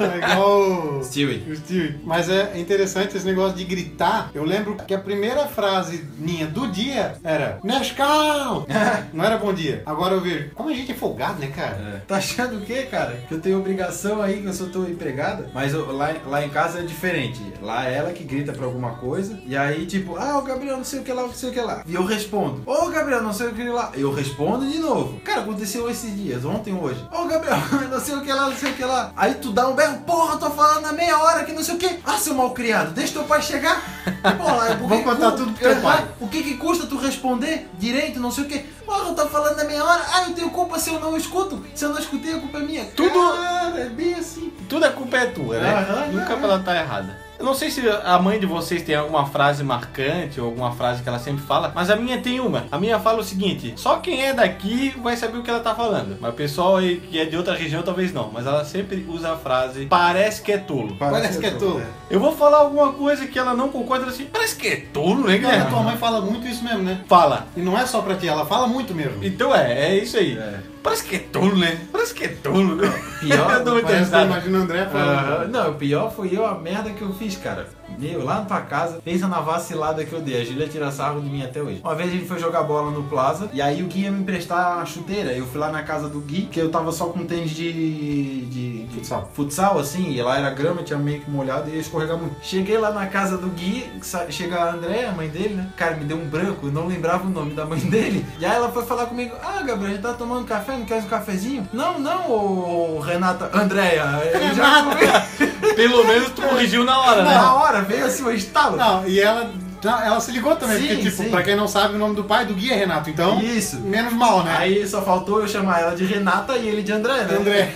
É igual o- Stewie. o Steve. Mas é interessante esse negócio de gritar. Eu lembro que a primeira frase minha do dia era Nescau! (laughs) Não era bom dia. Agora eu vejo. Como a gente é folgado, né, cara? Tá achando o quê, cara? Que eu tenho obrigação aí, que eu sou tua empregada? Mas eu- lá, lá em casa é diferente. Lá é ela que grita pra alguma coisa. E aí, tipo, ah, o Gabriel não sei o que lá, não sei o que lá. E eu respondo, ô Gabriel, não sei o que lá. Eu respondo de novo. Cara, aconteceu esses dias, ontem, hoje. Ô Gabriel, (laughs) não sei o que lá, não sei o que lá. Aí tu dá um berro, porra, tô falando há meia hora que não sei o que. Ah, seu mal criado, deixa teu pai chegar. (laughs) Porra, por Vou contar tudo pro teu pai. O que que custa tu responder direito, não sei o que? Porra, eu tô falando na meia hora. Ah, eu tenho culpa se eu não escuto. Se eu não escutei, a culpa é minha. Tudo- Cara, é bem assim. Tudo a culpa é tua, né? Aham, Nunca aham. ela tá errada. Eu não sei se a mãe de vocês tem alguma frase marcante ou alguma frase que ela sempre fala, mas a minha tem uma. A minha fala o seguinte: só quem é daqui vai saber o que ela tá falando. Mas o pessoal aí que é de outra região talvez não. Mas ela sempre usa a frase: parece que é tolo. Parece que é tolo. Eu vou falar alguma coisa que ela não concorda assim, parece que é tolo, né, a tua mãe fala muito isso mesmo, né? Fala. E não é só pra ti, ela fala muito mesmo. Então é, é isso aí. É. Parece que é tolo, né? Parece que é tolo? Pior, (laughs) eu risada. imagino o André falando. Aham. Não, o pior foi eu, a merda que eu fiz, cara. Meu, lá na tua casa, pensa na vacilada que eu dei. A Julia tira sarro de mim até hoje. Uma vez a gente foi jogar bola no Plaza e aí o Gui ia me emprestar uma chuteira. Eu fui lá na casa do Gui, que eu tava só com tênis de. de, de Futsal. futsal, assim, e lá era grama, tinha meio que molhado e ia escorregar muito. Cheguei lá na casa do Gui, chega a André, a mãe dele, né? Cara, me deu um branco, eu não lembrava o nome da mãe (laughs) dele. E aí ela foi falar comigo: Ah, Gabriel, a gente tá tomando café, não quer um cafezinho? Não, não, ô Renata. Andréia, eu já comi. (laughs) Pelo menos tu corrigiu na hora, né? Na hora, veio assim, o estalo. Não, e ela, não, ela se ligou também, Sim, porque, tipo, sim. pra quem não sabe, o nome do pai do Gui é Renato, então, Isso. menos mal, né? Aí só faltou eu chamar ela de Renata e ele de André, né? André.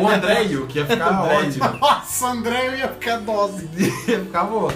Ou Andréio, que ia ficar ótimo. Nossa, André, eu ia ficar dose. (laughs) Ia ficar boa.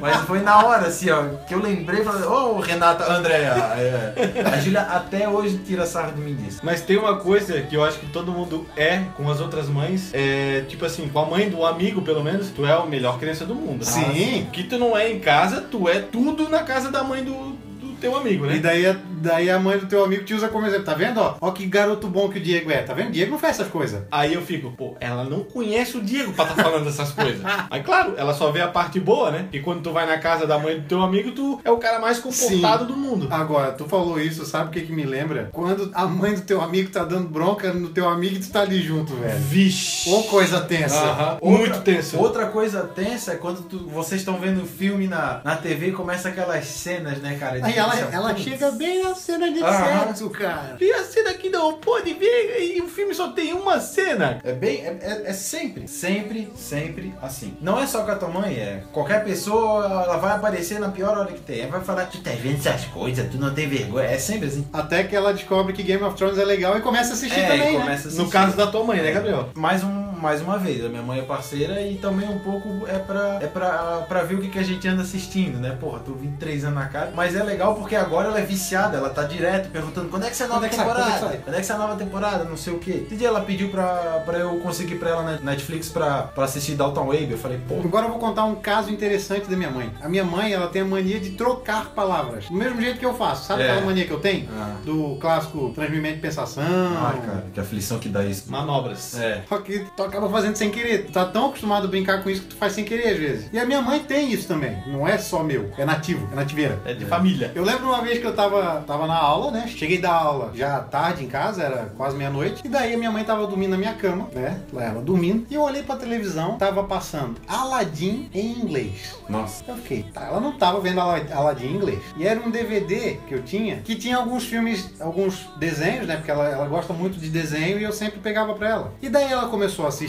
Mas foi na hora, assim, ó, que eu lembrei e falei, ô Renata, Andréia. É. A Júlia até hoje tira sarro de mim disso. Mas tem uma coisa que eu acho que todo mundo é com as outras mães, é tipo assim, com a mãe do amigo, pelo menos, tu é a melhor criança do mundo. né? Sim. Que tu não é em casa, tu é tudo na casa da mãe do, teu amigo, né? E daí, a- daí a mãe do teu amigo te usa como exemplo, tá vendo? Ó, ó que garoto bom que o Diego é, tá vendo? Diego não faz essas coisas. Aí eu fico, pô, ela não conhece o Diego pra tá falando essas coisas. (laughs) Aí claro, ela só vê a parte boa, né? E quando tu vai na casa da mãe do teu amigo, tu é o cara mais comportado do mundo. Agora, tu falou isso, sabe o que que me lembra? Quando a mãe do teu amigo tá dando bronca no teu amigo e tu tá ali junto, velho. Vixe. Ô coisa tensa. Aham. Outra- Muito tenso. Outra coisa tensa é quando tu- vocês estão vendo o filme na, na TV e começa aquelas cenas, né, cara? de- Aí ela, Ela putz. chega bem na cena de Aham. sexo, cara. E a cena que não pode ver, e o filme só tem uma cena. É bem, é, é- é sempre, sempre, sempre assim. Não é só com a tua mãe, é qualquer pessoa, ela vai aparecer na pior hora que tem. Ela vai falar, tu tá vendo essas coisas, tu não tem vergonha. É sempre assim. Até que ela descobre que Game of Thrones é legal e começa a assistir É, também, e né? começa a No assistir. caso da tua mãe, né, Gabriel? mais, um, mais uma vez, a minha mãe é parceira e também um pouco é pra, é pra, pra ver o que, que a gente anda assistindo, né? Porra, tô 23 anos na cara. Mas é legal porque agora ela é viciada, ela tá direto perguntando quando é que a nova Quando é que sai? Quando é temporada? Quando é que a nova temporada? Não sei o quê. Esse dia ela pediu pra, pra eu conseguir pra ela na Netflix pra, pra assistir Dalton Wave. Eu falei, pô, Agora eu vou contar um caso interessante da minha mãe. A minha mãe, ela tem a mania de trocar palavras. Do mesmo jeito que eu faço. Sabe É. aquela mania que eu tenho? Ah. Do clássico transmimento de pensação. ai cara, que aflição que dá isso. Manobras. É. Só que acaba fazendo sem querer. Tu tá tão acostumado a brincar com isso que tu faz sem querer às vezes. E a minha mãe tem isso também. Não é só meu. É nativo. É nativeira. É de família. Eu lembro uma vez que eu tava, tava na aula, né? Cheguei da aula já tarde em casa, era quase meia-noite. E daí a minha mãe tava dormindo na minha cama, né? Lá ela dormindo. E eu olhei pra televisão, tava passando Aladdin em inglês. Nossa. Eu fiquei, tá, ela não tava vendo Ala- Aladdin em inglês. E era um DVD que eu tinha, que tinha alguns filmes, alguns desenhos, né? Porque ela, ela gosta muito de desenho e eu sempre pegava pra ela. E daí ela começou a assistir.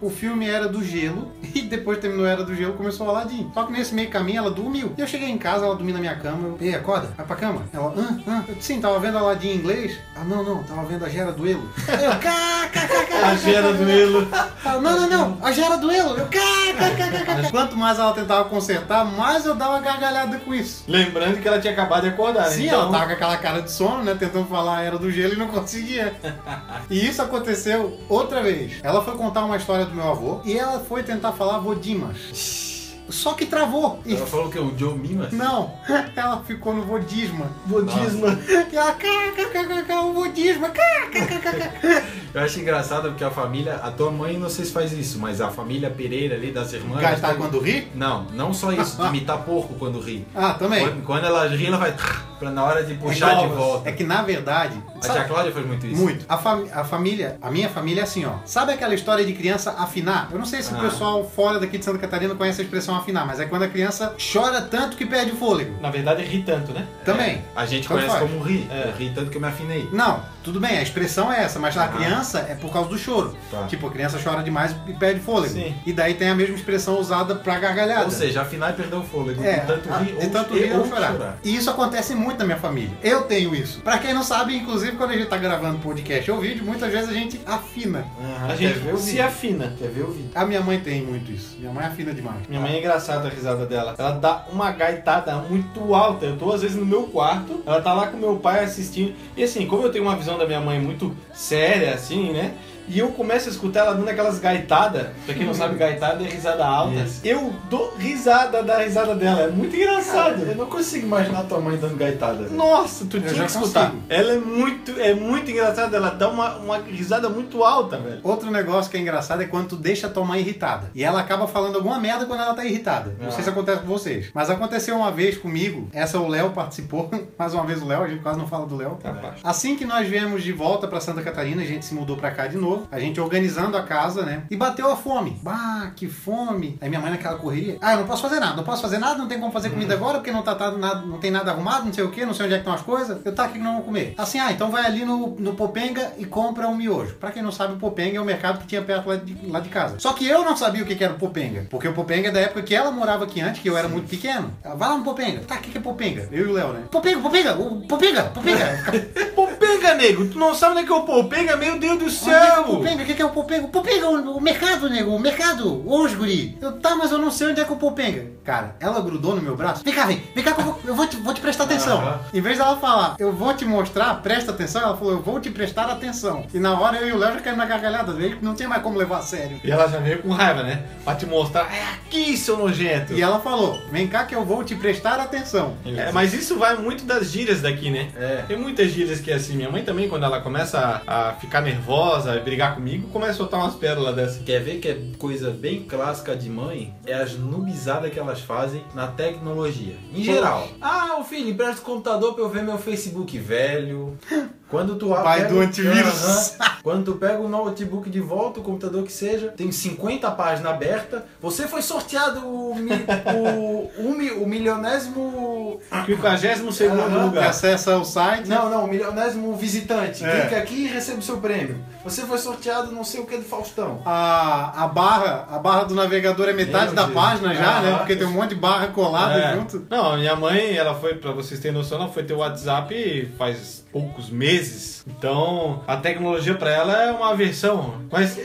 O filme Era do Gelo (laughs) e depois terminou Era do Gelo começou o Aladdin. Só que nesse meio caminho ela dormiu. E eu cheguei em casa, ela dormiu na minha cama. Eu, ei, acorda, vai pra cama. Ela, hã, hã? Eu disse, sim, tava vendo Aladdin em inglês? Ah, não, não, tava vendo a Gera Duelo. Eu, cá, cá, cá, cá, A Gera do Elo. não, não, não, a Gera Duelo. Eu, cá, cá, cá, cá, cá. Quanto mais ela tentava consertar, mais eu dava gargalhada com isso. Lembrando que ela tinha acabado de acordar, né? Sim, então... ela tava com aquela cara de sono, né? Tentando falar era do gelo e não conseguia. (laughs) e isso aconteceu outra vez. Ela foi contar uma história do meu avô e ela foi tentar falar avô Dimas. Só que travou. Ela falou que é o Joe Mimas? não, (laughs) ela ficou no vodisma. Budismo. E ela, kkkk, o vodisma, kkkk. (laughs) Eu acho engraçado porque a família, a tua mãe não sei se faz isso, mas a família Pereira ali das irmãs. Gastar quando ri? Não, não só isso, de (laughs) imitar porco quando ri. Ah, também. Quando, quando ela ri, ela vai pra na hora de puxar de volta. É que na verdade. A sabe- tia Cláudia faz muito isso. Muito. A, fami- a família, a minha família é assim, ó. Sabe aquela história de criança afinar? Eu não sei se o Ah. pessoal fora daqui de Santa Catarina conhece a expressão afinar, mas é quando a criança chora tanto que perde o fôlego. Na verdade, ri tanto, né? Também. A gente Tanto conhece faz. como ri. É. Ri tanto que eu me afinei. Não, tudo bem, a expressão é essa, mas a Ah. criança é por causa do choro. Tá. Tipo, a criança chora demais e perde fôlego. Sim. E daí tem a mesma expressão usada pra gargalhada. Ou seja, afinar e perder o fôlego. É, de tanto rir ou, tanto rir ou ou chorar. E isso acontece muito na minha família. Eu tenho isso. Pra quem não sabe, inclusive quando a gente tá gravando podcast ou vídeo, muitas vezes a gente afina. Aham, A gente se afina. Quer ver o vídeo? A minha mãe tem muito isso. Minha mãe afina demais. Minha mãe é engraçada a risada dela. Ela dá uma gaitada muito alta. Eu tô às vezes no meu quarto, ela tá lá com meu pai assistindo. E assim, como eu tenho uma visão da minha mãe muito séria, assim, né? E eu começo a escutar ela dando aquelas gaitadas. Pra quem não sabe, gaitada é risada alta. Isso. Eu dou risada da risada dela. É muito engraçado. Eu não consigo imaginar tua mãe dando gaitada. Nossa, tu Eu tinha já que escutar. consigo. Ela é muito, é muito engraçada. Ela dá uma, uma risada muito alta, velho. Outro negócio que é engraçado é quando tu deixa a tua mãe irritada. E ela acaba falando alguma merda quando ela tá irritada. Não Ah. sei se acontece com vocês. Mas aconteceu uma vez comigo. Essa o Léo participou. (laughs) Mais uma vez o Léo, a gente quase não fala do Léo. Capaz. Assim que nós viemos de volta pra Santa Catarina, a gente se mudou pra cá de novo. A gente organizando a casa, né? E bateu a fome. Bah, que fome. Aí minha mãe naquela correria. Ah, eu não posso fazer nada. Não posso fazer nada, não tem como fazer comida agora porque não tá, tá nada, não tem nada arrumado, não sei o que, não sei onde é que estão as coisas. Eu tá aqui que não vou comer. Assim, ah, então vai ali no, no Popenga e compra um miojo. Pra quem não sabe, o Popenga é o mercado que tinha perto lá de, lá de casa. Só que eu não sabia o que que era o Popenga. Porque o Popenga é da época que ela morava aqui antes, que eu era muito pequeno. Ela, vai lá no Popenga. Tá, o que que é Popenga? Eu e o Léo, né? Popenga, Popenga, Popenga, Popenga. (laughs) Popenga, nego! Tu não sabe onde é que é o Popenga? Meu Deus do é é céu! O Popenga? O que que é o Popenga? O Popenga, o, o mercado, nego, o mercado. Hoje, guri. Eu, tá, mas eu não sei onde é que é o Popenga. Cara, ela grudou no meu braço. Vem cá, vem. Vem cá que eu vou, eu vou, te, vou te prestar atenção. Aham. Em vez dela falar, eu vou te mostrar, presta atenção, ela falou, eu vou te prestar atenção. E na hora eu e o Léo já caímos na gargalhada dele, não tinha mais como levar a sério. E ela já veio com raiva, né? Pra te mostrar, é aqui, seu nojento. E ela falou, vem cá que eu vou te prestar atenção. É, mas isso vai muito das gírias daqui, né? É. Tem muitas gírias que é assim. Minha mãe também, quando ela começa a, a ficar nervosa, a brigar comigo, começa a soltar umas pérolas dessas. Quer ver que é coisa bem clássica de mãe? É as nubizadas que elas fazem na tecnologia. Em geral. Ah, ô filho, empresta o computador pra eu ver meu Facebook velho. (laughs) Quando tu Pai pega- do antivírus. Quando tu pega o notebook de volta, o computador que seja, tem 50 páginas abertas. Você foi sorteado o, mi, o, o, o milionésimo. 52 segundo lugar. acessa o site. Não, não, o milionésimo visitante. É. Clica aqui e recebe o seu prêmio. Você foi sorteado não sei o que do Faustão. A, a barra, a barra do navegador é metade Meu da Deus. página já, né? Ah, Porque tem um monte de barra colada É. junto. Não, a minha mãe, ela foi, pra vocês terem noção, ela foi ter o WhatsApp faz poucos meses. Então, a tecnologia pra ela é uma versão. Mas é,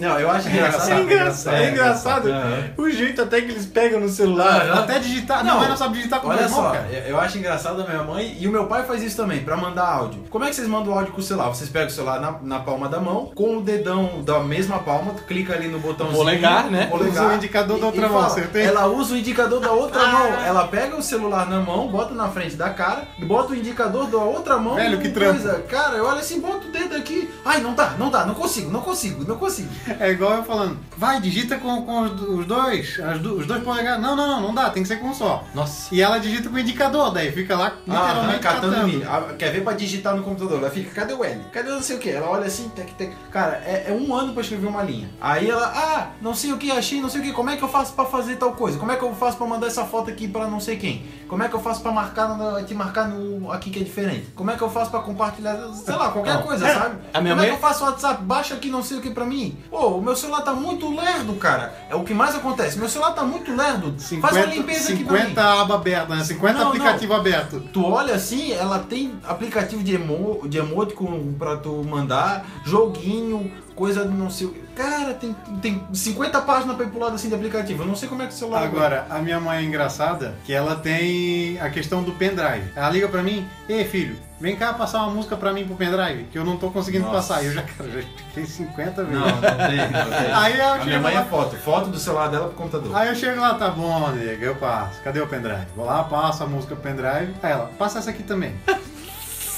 Não, eu acho É engraçado, é engraçado. É engraçado. Aham. O jeito até que eles pegam no celular. Aham. Até digitar. Minha Não, mãe não sabe digitar com o meu Olha irmão, só, cara. eu acho engraçado a minha mãe e o meu pai faz isso também, pra mandar áudio. Como é que vocês mandam o áudio com o celular? Vocês pegam o celular na, na palma da mão, com o dedão da mesma palma, tu clica ali no botãozinho. Polegar, né? Usa o indicador da outra mão, fala. acertei? Ela usa o indicador da outra Ah. mão. Ela pega o celular na mão, bota na frente da cara, bota o indicador da outra mão. Velho, que trampo. Cara, eu olho assim, bota o dedo aqui. Ai, não dá, não dá, não consigo, não consigo, não consigo. (laughs) É igual eu falando, vai, digita com, com os, dois, du- os dois polegares. Não, não, não, não dá, tem que ser com um só. Nossa. E ela digita com o indicador, daí fica lá Ah, literalmente catando catando. Ah, Quer ver pra digitar no computador? Ela fica, cadê o L? Cadê não sei o que? Ela olha assim, tec, tec. Cara, é, é um ano pra escrever uma linha. Aí ela, ah, não sei o que, achei, não sei o que. Como é que eu faço pra fazer tal coisa? Como é que eu faço pra mandar essa foto aqui pra não sei quem? Como é que eu faço pra marcar, te marcar no aqui que é diferente? Como é que eu faço pra compartilhar, sei lá, qualquer Não. coisa, sabe? A minha Como é mãe- que eu faço o WhatsApp? Baixa aqui não sei o que pra mim. Pô, o meu celular tá muito lerdo, cara. É o que mais acontece. Meu celular tá muito lerdo. 50, Faz uma limpeza aqui pra mim. 50 aba aberta, né? 50 Não, aplicativo aberto. Tu olha assim, ela tem aplicativo de, emo, de emoticon pra tu mandar, joguinho, coisa do não sei. o- Cara, tem, tem 50 páginas pra ir pro lado assim de aplicativo. Eu não sei como é que o celular. Agora, a minha mãe é engraçada que ela tem a questão do pendrive. Ela liga pra mim, ei filho, vem cá passar uma música pra mim pro pendrive, que eu não tô conseguindo Nossa. passar. Eu já, cara, já expliquei 50 vezes. Não, não tem, não tem. (laughs) Aí eu a minha mãe lá- é foto. Foto do celular dela pro computador. Aí eu chego lá, tá bom, nega, eu passo. Cadê o pendrive? Vou lá, passo a música pro pendrive. Aí ela, passa essa aqui também.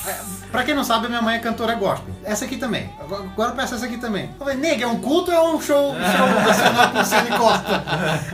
Aí, Pra quem não sabe, minha mãe é cantora gospel. Essa aqui também. Agora agora peça essa aqui também. Eu falei, nega, é um culto ou é um show, show (laughs) nacional com Cine Costa?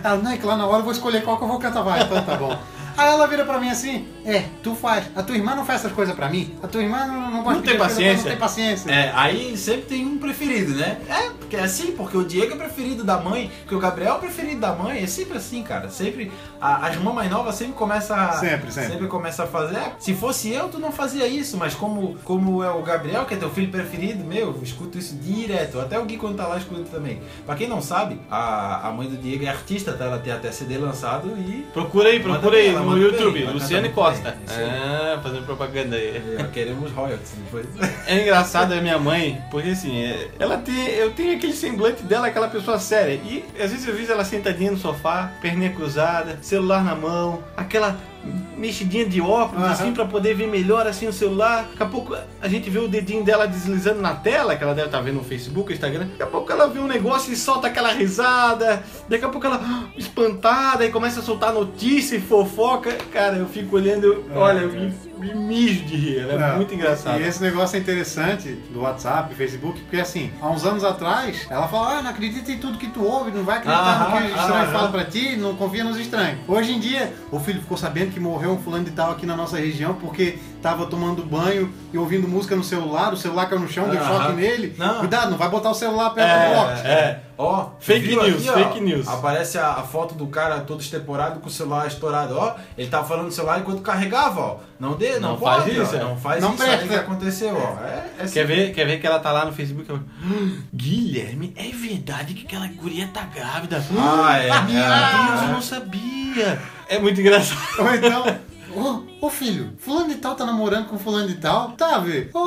Ela, não, é que lá na hora eu vou escolher qual que eu vou cantar. Vai, então tá bom. Aí ela vira pra mim assim, é, tu faz. A tua irmã não faz essas coisas pra mim. A tua irmã não, não gosta Não de tem coisas, paciência. Não tem paciência. É, aí sempre tem um preferido, né? É, porque é assim, porque o Diego é preferido da mãe, porque o Gabriel é o preferido da mãe, é sempre assim, cara. Sempre. a- as mamães novas sempre começa a. Sempre, sempre. começa a fazer. É, se fosse eu, tu não fazia isso, mas como, como é o Gabriel, que é teu filho preferido, meu, eu escuto isso direto. Até o Gui quando tá lá escuta também. Pra quem não sabe, a, a mãe do Diego é artista, tá? Ela tem até CD lançado e. Procura aí, procura aí ela no YouTube, bem, Luciane Costa. bem. Ah, fazendo propaganda aí. e queremos royalties depois. (laughs) É engraçado a minha mãe, porque assim, é- ela tem, eu tenho aquele semblante dela, aquela pessoa séria. E às vezes eu vejo ela sentadinha no sofá, perninha cruzada, celular na mão, aquela mexidinha de óculos Aham. assim pra poder ver melhor assim o celular. Daqui a pouco a gente vê o dedinho dela deslizando na tela, que ela deve estar vendo no Facebook, Instagram. Daqui a pouco ela vê um negócio e solta aquela risada. Daqui a pouco ela ah, espantada e começa a soltar notícia e fofoca. Cara, eu fico olhando, eu- olha, eu me, mijo de rir. Ela é Não. muito engraçada. E esse negócio é interessante do WhatsApp, Facebook, porque assim, há uns anos atrás, ela fala, ah, não acredita em tudo que tu ouve, não vai acreditar no que Aham, o estranho aham. fala pra ti, não confia nos estranhos. Hoje em dia, o filho ficou sabendo que morreu um fulano de tal aqui na nossa região porque tava tomando banho e ouvindo música no celular, o celular caiu no chão, deu choque nele. Não. Cuidado, não vai botar o celular perto do box. É, ó. Fake news, ó, fake news. Aparece a, a foto do cara todo extemporado com o celular estourado, ó. Ele tava falando no celular enquanto carregava, ó. Não dê, não, Não pode, faz isso, ó, é. Não faz Não isso aí presta. que aconteceu, ó. É, é Quer ver, quer ver que ela tá lá no Facebook? Ela, (gasps) "Ah, Guilherme, é verdade que aquela guria tá grávida? Ah, é, Meu é. Deus, eu não sabia. É muito engraçado. Ou então, (laughs) ô, ô filho, fulano de tal tá namorando com fulano de tal? Tá, vê? Ô,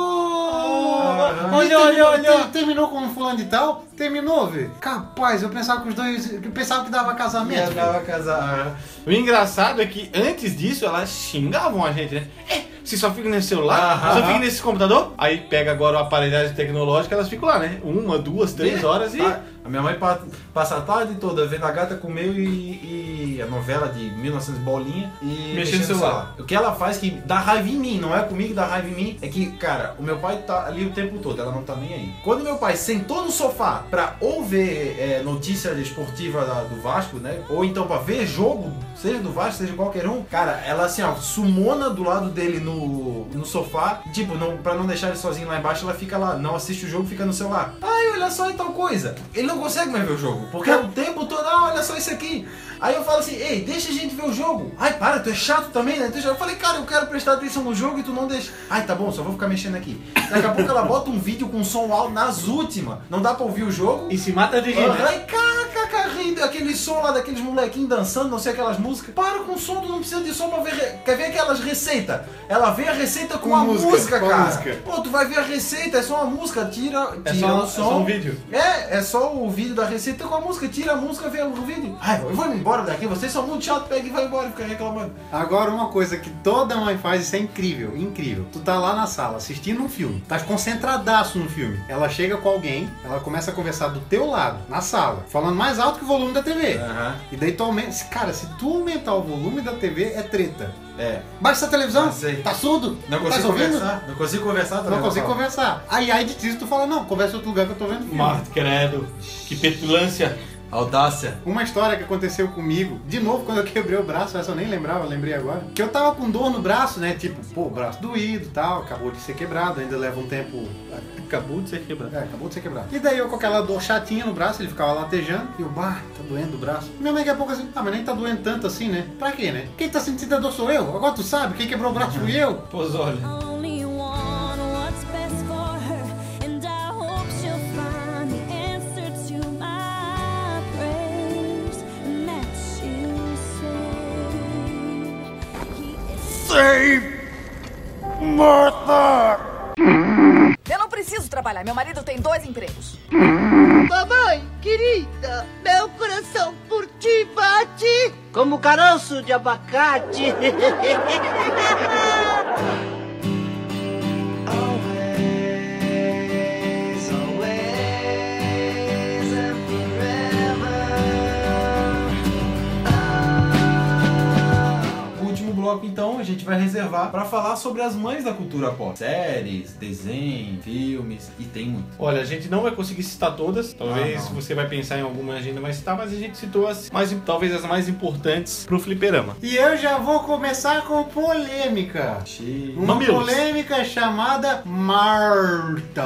mas Olha, olha, terminou- olha. ter- Terminou com fulano de tal? Terminou, vê? Capaz, eu pensava que os dois. Eu pensava que dava casamento. Ia dar casar. O engraçado é que antes disso elas xingavam a gente, né? É, você só fica nesse celular, Aham. só fica nesse computador. Aí pega agora o aparelhagem tecnológica, elas ficam lá, né? Uma, duas, três horas e. Ah, A minha mãe pa- passa a tarde toda vendo a gata comer e, e a novela de 1900 bolinha e Mexendo no celular. O que ela faz que dá raiva em mim, não é comigo, dá raiva em mim, é que, cara, o meu pai tá ali o tempo todo, ela não tá nem aí. Quando meu pai sentou no sofá pra ou ver é, notícia esportiva da- do Vasco, né? Ou então pra ver jogo, seja do Vasco, seja qualquer um, cara, ela assim, ó, sumona do lado dele no, no sofá, tipo, não, pra não deixar ele sozinho lá embaixo, ela fica lá, não assiste o jogo, fica no celular. Ai, olha só e tal coisa. Ele não consegue mais ver o jogo, porque o tempo todo, ah, olha só isso aqui. Aí eu falo assim, ei, deixa a gente ver o jogo. Ai, para, tu é chato também, né? Eu falei, cara, eu quero prestar atenção no jogo e tu não deixa. Ai, tá bom, só vou ficar mexendo aqui. Daqui a pouco ela bota um vídeo com som alto nas últimas. Não dá pra ouvir o jogo. E se mata de rir, né? Ai, caca, rindo, aquele som lá daqueles molequinhos dançando, não sei aquelas músicas. Para com o som, tu não precisa de som pra ver. Quer ver aquelas receitas? Ela vê a receita com, Com a música, música, com a cara. música. Pô, tu vai ver a receita, é só uma música, tira, É tira só, o é som. só um vídeo. É, é só o vídeo da receita com a música, tira a música, vê o vídeo. Ai, eu vou embora daqui, vocês são muito chato, pega e vai embora e fica reclamando. Agora, uma coisa que toda mãe faz, isso é incrível, incrível. Tu tá lá na sala assistindo um filme, tá concentradaço no filme. Ela chega com alguém, ela começa a conversar do teu lado, na sala, falando mais alto que o volume da TV. Aham. E daí tu aumenta. Cara, se tu aumentar o volume da TV, é treta. É. Baixa essa televisão, sei. tá surdo? Não Tá consigo ouvindo? conversar. Não consigo conversar também. Não consigo fala. conversar. Aí, aí de ti, tu fala, não, conversa em outro lugar que eu tô vendo filme. Credo, que petulância. Audácia. Uma história que aconteceu comigo, de novo, quando eu quebrei o braço, essa eu nem lembrava, eu lembrei agora. Que eu tava com dor no braço, né? Tipo, pô, braço doído e tal, acabou de ser quebrado, ainda leva um tempo. Acabou de ser quebrado. É, acabou de ser quebrado. E daí eu com aquela dor chatinha no braço, ele ficava latejando, e eu, bah, tá doendo o braço. Minha mãe daqui a pouco assim, ah, mas nem tá doendo tanto assim, né? Pra quê, né? Quem tá sentindo a dor sou eu, agora tu sabe, quem quebrou o braço fui eu. Pois olha. He is Eu não preciso preciso trabalhar. Meu marido tem dois empregos. Mamãe, querida, meu coração por ti bate como caroço de abacate. (laughs) bloco, então, a gente vai reservar pra falar sobre as mães da cultura pop. Séries, desenho, filmes, e tem muito. Olha, a gente não vai conseguir citar todas. Talvez Ah, você vai pensar em alguma agenda vai citar, mas a gente citou as mais, talvez as mais importantes pro fliperama. E eu já vou começar com polêmica. Xiii. Uma Mamilos. polêmica chamada Marta.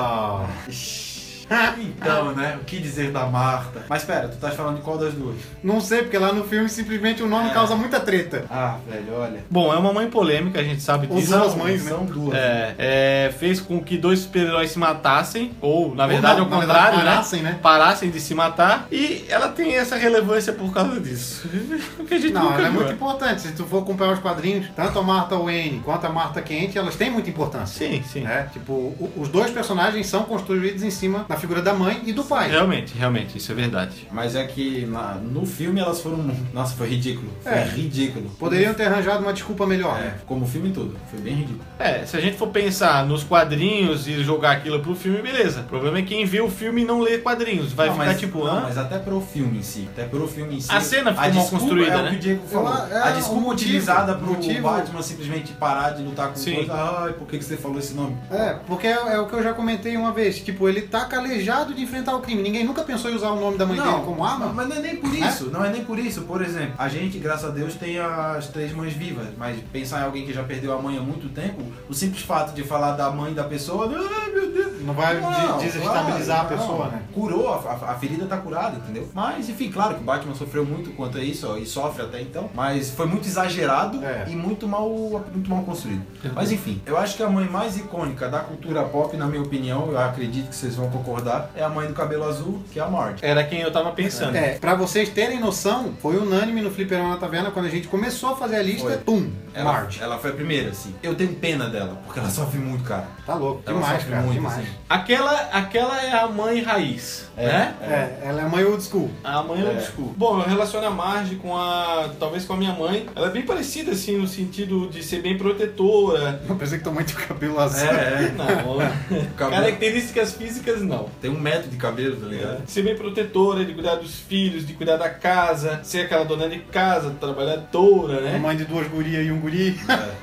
(laughs) Então, né? O que dizer da Marta? Mas pera, tu tá falando de qual das duas? Não sei, porque lá no filme simplesmente o nome É. causa muita treta. Ah, velho, olha. Bom, é uma mãe polêmica, a gente sabe disso. duas mães, né? São duas. É, é, fez com que dois super-heróis se matassem, ou na verdade na- ao contrário, verdade, parassem, né? né? Parassem de se matar. E ela tem essa relevância por causa disso. (laughs) O que a gente Não, nunca ela é muito importante. Se tu for acompanhar os quadrinhos, tanto a Marta Wayne quanto a Marta Kent, elas têm muita importância. Sim, sim. né? Tipo, os dois personagens são construídos em cima da figura da mãe e do pai. Realmente, realmente, isso é verdade. Mas é que na- no filme elas foram. Nossa, foi ridículo. Foi É. ridículo. Poderiam ter arranjado uma desculpa melhor. É, como o filme todo. Foi bem ridículo. É, se a gente for pensar nos quadrinhos e jogar aquilo pro filme, beleza. O problema é quem vê o filme e não lê quadrinhos. Vai Não, ficar mas, tipo, não, hã? mas até pro filme em si. Até pro filme em si. A cena ficou a mal desculpa construída, é né? o que o Diego falou. É, a desculpa o motivo- utilizada pro motivo- Batman simplesmente parar de lutar com Sim. coisa. Ai, por que, que você falou esse nome? É, porque é, é o que eu já comentei uma vez. Tipo, ele tá calejado de enfrentar o crime. Ninguém nunca pensou em usar o nome da mãe dele como arma. Mas não é nem por isso, não é nem por isso. Por exemplo, a gente, graças a Deus, tem as três mães vivas, mas pensar em alguém que já perdeu a mãe há muito tempo, o simples fato de falar da mãe da pessoa, ai meu Deus. Não vai de- desestabilizar a pessoa, né? Curou, a, a- a ferida tá curada, entendeu? Mas, enfim, claro que o Batman sofreu muito quanto a isso, ó, e sofre até então, mas foi muito exagerado É. e muito mal, muito mal construído. Mas enfim, eu acho que a mãe mais icônica da cultura pop, na minha opinião, eu acredito que vocês vão concordar, é a mãe do cabelo azul, que é a Marge. Era quem eu tava pensando. É, pra vocês terem noção, foi unânime no Fliperama na Taverna quando a gente começou a fazer a lista. Foi. Pum, Ela, Marge. ela foi a primeira, assim. Eu tenho pena dela, porque ela sofre muito, cara. Tá louco, Ela demais, sofre cara, muito, demais. assim. Aquela, aquela é a mãe raiz, né? É, ela é mãe old school. A mãe old É. school. Bom, eu relaciono a Marge com a. talvez com a minha mãe. Ela é bem parecida, assim, no sentido de ser bem protetora. Eu pensei que tua mãe tinha o cabelo azul. É, é. Não. (laughs) Cabelo- Características físicas, não. Tem um metro de cabelo, tá ligado? Ser bem protetora, de cuidar dos filhos, de cuidar da casa, ser aquela dona de casa, trabalhadora, né? Mãe de duas gurias e um guri. (laughs)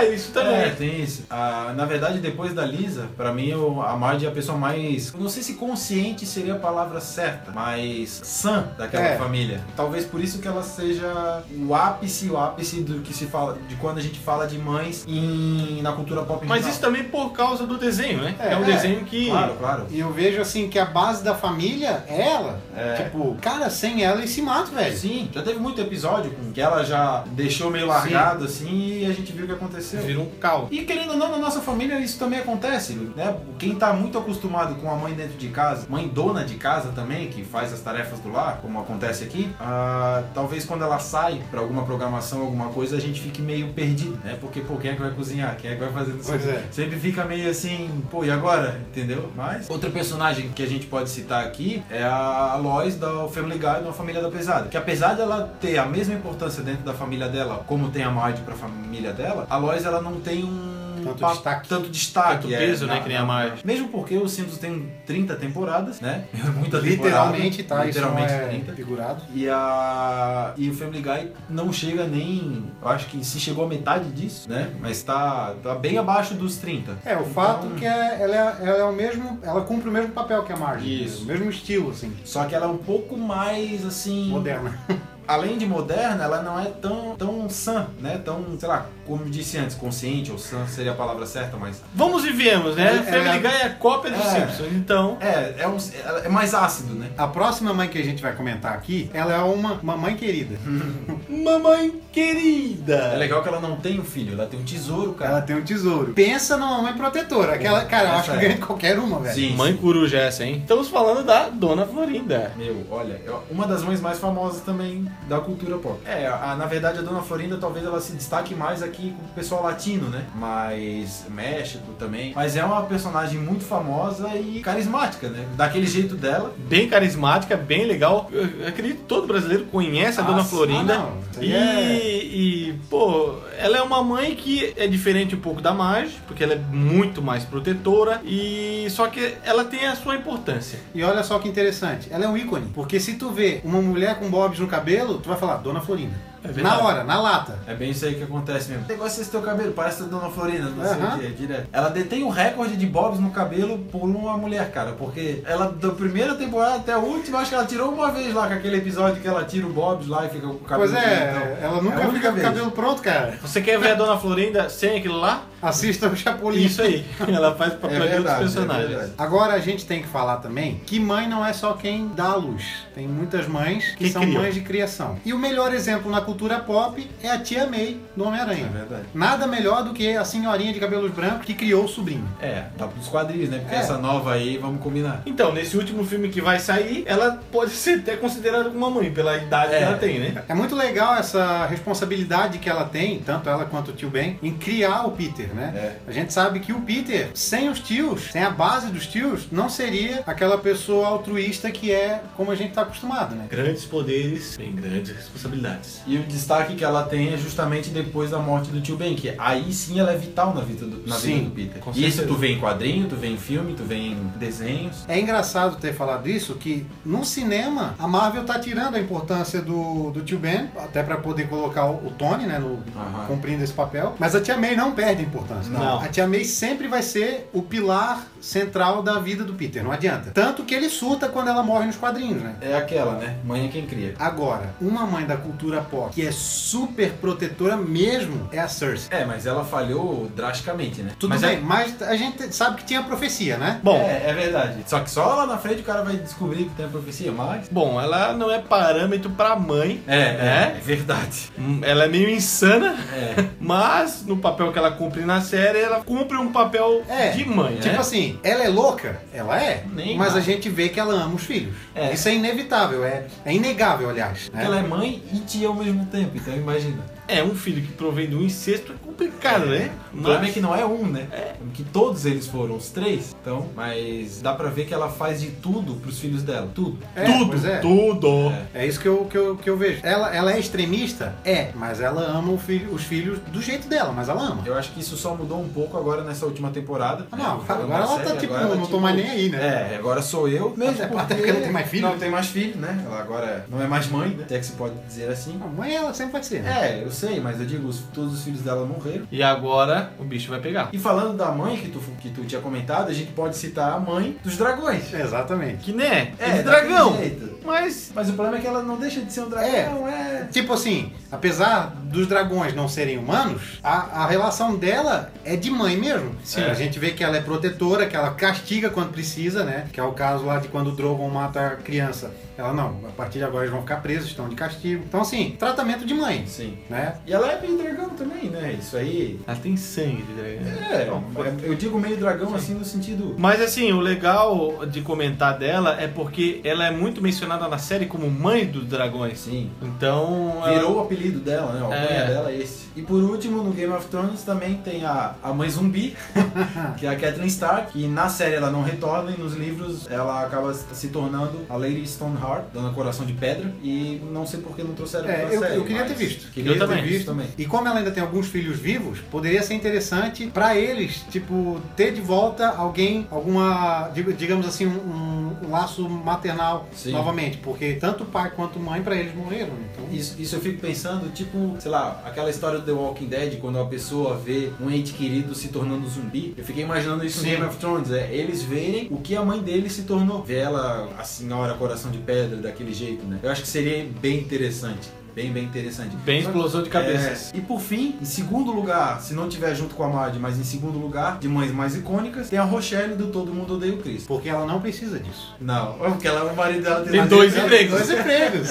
É, isso também. É, tem isso. Ah, na verdade, depois da Lisa, pra mim, eu, a Marge é a pessoa mais. Não sei se consciente seria a palavra certa, mas sã daquela É. família. Talvez por isso que ela seja o ápice, o ápice do que se fala, de quando a gente fala de mães em, na cultura pop. Mas isso também por causa do desenho, né? É, É, um é, desenho que. Claro, claro. E eu vejo assim que a base da família é ela. É. Tipo, cara, sem ela eles se matam, velho. Sim, já teve muito episódio com que ela já deixou meio largado assim e a gente viu o que aconteceu. Vira um caos. E querendo ou não, na nossa família isso também acontece, né? Quem tá muito acostumado com a mãe dentro de casa, mãe dona de casa também, que faz as tarefas do lar, como acontece aqui, ah, talvez quando ela sai pra alguma programação, alguma coisa, a gente fique meio perdido, né? Porque, pô, quem é que vai cozinhar? Quem é que vai fazer isso? Pois é. Sempre fica meio assim, pô, e agora? Entendeu? Mas outra personagem que a gente pode citar aqui é a Lois da Family Guy, da Família da Pesada. Que apesar dela ter a mesma importância dentro da família dela, como tem a Marge pra família dela, a Lois ela não tem um Tanto pa- destaque. tanto destaque, Tanto é, peso, né, na- que nem a na- Marge. Mesmo porque os Simpsons tem 30 temporadas, né? (laughs) Muita temporada. Literalmente, tá? Literalmente Isso não é 30. figurado. E, a... e o Family Guy não chega nem. Eu acho que se chegou a metade disso, né? Mas tá, tá bem abaixo dos 30. É, o fato que é, ela, é, ela é o mesmo. Ela cumpre o mesmo papel que a Marge. Isso. O mesmo estilo, assim. Só que ela é um pouco mais assim. Moderna. (laughs) Além de moderna, ela não é tão, tão sã, né? Tão, sei lá, como eu disse antes, consciente ou sã seria a palavra certa, mas. Vamos e viemos, né? É, Family é. Guy é a cópia dos É. Simpsons, então. É, é, um, é mais ácido, né? A próxima mãe que a gente vai comentar aqui, ela é uma mamãe querida. (laughs) Mamãe querida! É legal que ela não tem um filho, ela tem um tesouro, cara. Ela tem um tesouro. Pensa numa mamãe protetora. Aquela, cara, eu acho que é. ganha de qualquer uma, velho. Sim. Mãe coruja essa, hein? Estamos falando da Dona Florinda. Meu, olha, uma das mães mais famosas também da cultura pop. É, a- na verdade a Dona Florinda talvez ela se destaque mais aqui com o pessoal latino, né? Mas México também. Mas é uma personagem muito famosa e carismática, né? Daquele jeito dela. Bem carismática, bem legal. Eu acredito que todo brasileiro conhece a Ah, Dona. Florinda. Ah, não. E, é- e, pô, ela é uma mãe que é diferente um pouco da Marge, porque ela é muito mais protetora, e só que ela tem a sua importância. E olha só que interessante, ela é um ícone. Porque se tu vê uma mulher com bobs no cabelo, tu vai falar, Dona Florinda. É. Na hora, na lata. É bem isso aí que acontece mesmo. Negócio desse teu cabelo, parece a Dona Florinda, não sei Aham. o que, direto. Ela detém o recorde de bobs no cabelo por uma mulher, cara. Porque ela, da primeira temporada até a última, acho que ela tirou uma vez lá, com aquele episódio que ela tira o bobs lá e fica com o cabelo. Pois é, ela É a nunca única fica com o vez. cabelo pronto, cara. Você quer ver a Dona Florinda sem aquilo lá? Assista o Chapolin. Isso aí. (laughs) Ela faz o papel de outros verdade, é personagens. verdade. Agora a gente tem que falar também que mãe não é só quem dá a luz. Tem muitas mães que, Que são criam. mães de criação. E o melhor exemplo na cultura pop é a tia May do Homem-Aranha. É verdade. Nada melhor do que a senhorinha de cabelos brancos que criou o sobrinho. É, tá pros quadrinhos, né? Porque É. essa nova aí, vamos combinar. Então, nesse último filme que vai sair, ela pode ser até considerada como uma mãe, pela idade É. que ela tem, né? É muito legal essa responsabilidade que ela tem, tanto ela quanto o tio Ben, em criar o Peter, né? É. A gente sabe que o Peter, sem os tios, sem a base dos tios, não seria aquela pessoa altruísta que é como a gente tá acostumado, né? Grandes poderes, bem grandes responsabilidades. E o destaque que ela tem é justamente depois da morte do tio Ben, que aí sim ela é vital na vida do, na Sim, vida do Peter. E isso tu vê em quadrinho, tu vê em filme, tu vê em desenhos. É engraçado ter falado isso, que no cinema a Marvel tá tirando a importância do, do tio Ben, até pra poder colocar o, o Tony, né, no, Aham. cumprindo esse papel. Mas a tia May não perde a importância. Não. A tia May sempre vai ser o pilar central da vida do Peter, não adianta. Tanto que ele surta quando ela morre nos quadrinhos, né? É aquela, né? Mãe é quem cria. Agora, uma mãe da cultura pop que é super protetora mesmo é a Cersei. É, mas ela falhou drasticamente, né? Tudo mas bem, É... mas a gente sabe que tinha profecia, né? Bom, É, é verdade. Só que só lá na frente o cara vai descobrir que tem a profecia, mas. bom, ela não é parâmetro pra mãe. É, é, né? é verdade. Hum, Ela é meio insana, É. (laughs) mas no papel que ela cumpre na série, ela cumpre um papel É, de mãe, Tipo né? assim, ela é louca? Ela é. Nem mas a mais. gente vê que ela ama os filhos. É. Isso é inevitável, é, é inegável, aliás. né? Ela é mãe e tia ao mesmo tempo, então imagina. É, um filho que provém do incesto é complicado, né? O problema é que não é um, né? É. Que todos eles foram, os três. Então, mas dá pra ver que ela faz de tudo pros filhos dela. Tudo. É, tudo, é. tudo. É. É isso que eu, que eu, que eu vejo. Ela, ela é extremista? É, mas ela ama o filho- os filhos do jeito dela, mas ela ama. Eu acho que isso só mudou um pouco agora nessa última temporada. Ah, não, né? Agora da ela tá tipo, agora ela, não tô mais nem aí, né? É, agora sou eu. Mesmo Até- até porque não tem mais filho. Não tem mais filho, né? Ela agora não é mais mãe, né? Até que se pode dizer assim. A mãe ela sempre vai ser. né? É, eu sei, mas eu digo, os- todos os filhos dela morreram. E agora o bicho vai pegar. E falando da mãe que tu, que tu tinha comentado, a gente pode citar a mãe dos dragões. Exatamente. Que né? É, de daquele dragão. jeito. Mas Mas o problema é que ela não deixa de ser um dragão, é. Tipo assim, apesar dos dragões não serem humanos, a, a relação dela é de mãe mesmo. Sim. A gente vê que ela é protetora, que ela castiga quando precisa, né? Que é o caso lá de quando o Drogon mata a criança. Ela não, a partir de agora eles vão ficar presos, estão de castigo. Então assim, tratamento de mãe, Sim. né? E ela é meio dragão também, né? Isso aí. ela tem sangue de dragão. É, eu digo meio dragão assim no sentido. Mas assim, o legal de comentar dela é porque ela é muito mencionada na série como mãe dos dragões. Sim. Então. ela- Virou o apelido dela, né? O É. alcunha dela é esse. E por último, no Game of Thrones também tem a, a mãe zumbi, (laughs) que é a Catelyn Stark, que na série ela não retorna e nos livros ela acaba se tornando a Lady Stoneheart, dona Coração de Pedra, e não sei por que não trouxeram É, pra eu, série. eu queria mas ter visto. Queria Eu ter também. visto também. E como ela ainda tem alguns filhos vivos, poderia ser interessante pra eles, tipo, ter de volta alguém, alguma, dig- digamos assim, um, um laço maternal Sim. novamente, porque tanto pai quanto mãe pra eles morreram. Então, Isso, isso eu fico pensando, tipo, sei lá, aquela história do The Walking Dead, quando a pessoa vê um ente querido se tornando zumbi. Eu fiquei imaginando isso Sim. no Game of Thrones, é eles verem o que a mãe dele se tornou. Ver ela, a senhora coração de pedra, daquele jeito, né? Eu acho que seria bem interessante. Bem, bem interessante. Bem explosão de cabeças. É, e por fim, em segundo lugar, se não tiver junto com a Mad, mas em segundo lugar, de mães mais icônicas, tem a Rochelle do Todo Mundo Odeia o Chris. porque ela não precisa disso. Não, porque ela, o marido dela Tem dois Ela empregos. Dois empregos.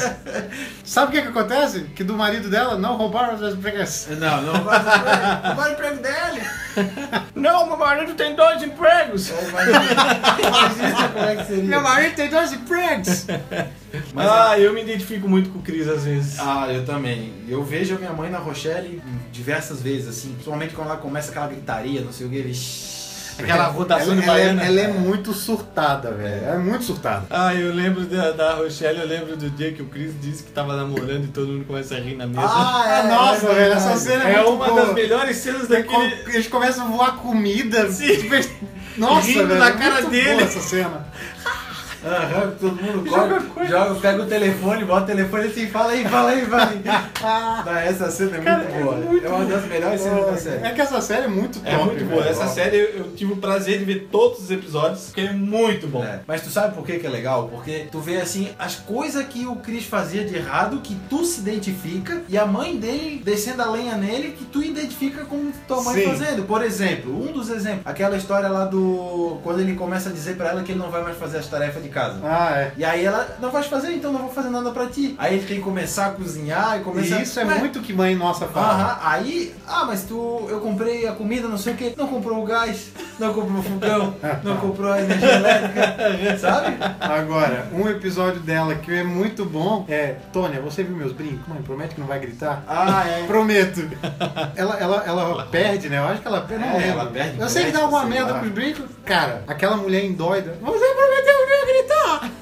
Sabe o que, que acontece? Que do marido dela não roubaram os dois empregos. Não, não vai roubar o emprego dele. Não, meu marido tem dois empregos. Imagina como é que seria. Meu marido tem dois empregos. Mas ah, eu me identifico muito com o Cris às vezes. Ah, eu também. Eu vejo a minha mãe na Rochelle diversas vezes, assim, principalmente quando ela começa aquela gritaria, não sei o que, ele. Aquela rotação (laughs) ela, de ela é- baiana. ela é muito surtada, velho. Ela é muito surtada. Ah, eu lembro da, da Rochelle, eu lembro do dia que o Chris disse que tava namorando e todo mundo começa a rir na mesa. Ah, (laughs) nossa, é velho, essa cena é, é uma boa. das melhores cenas daquele. Eles começam a voar comida. Sim. Tipo, Nossa, Rindo velho. na é cara muito dele. boa essa cena. (laughs) Aham, todo mundo corre, joga, pega o telefone, bota o telefone assim, fala aí, fala aí, fala aí. Ah, essa cena é muito boa. é uma das melhores cenas da série. É que essa série é muito top. É muito boa. Essa série eu, eu tive o prazer de ver todos os episódios, porque é muito bom. É, Mas tu sabe por que, que é legal? Porque tu vê assim as coisas que o Chris fazia de errado, que tu se identifica, e a mãe dele descendo a lenha nele, que tu identifica com tua mãe Sim. fazendo. Por exemplo, um dos exemplos, aquela história lá do. Quando ele começa a dizer pra ela que ele não vai mais fazer as tarefas de casa. Ah, é. E aí ela, não vais fazer, então não vou fazer nada pra ti. Aí ele tem que começar a cozinhar e começa E isso é Ué, muito que mãe nossa fala. Aham, aí, ah, mas tu, eu comprei a comida, não sei o que, não comprou o gás, não comprou o fogão, não comprou a energia elétrica, (laughs) sabe? Agora, um episódio dela que é muito bom é Tônia, você viu meus brincos? Mãe, promete que não vai gritar? Ah, é. Prometo. Ela, ela, ela perde, né? Eu acho que ela perde. não É, lembro. ela perde, Eu sei que dá alguma merda lá. com os brincos. Cara, aquela mulher indóida. Você prometeu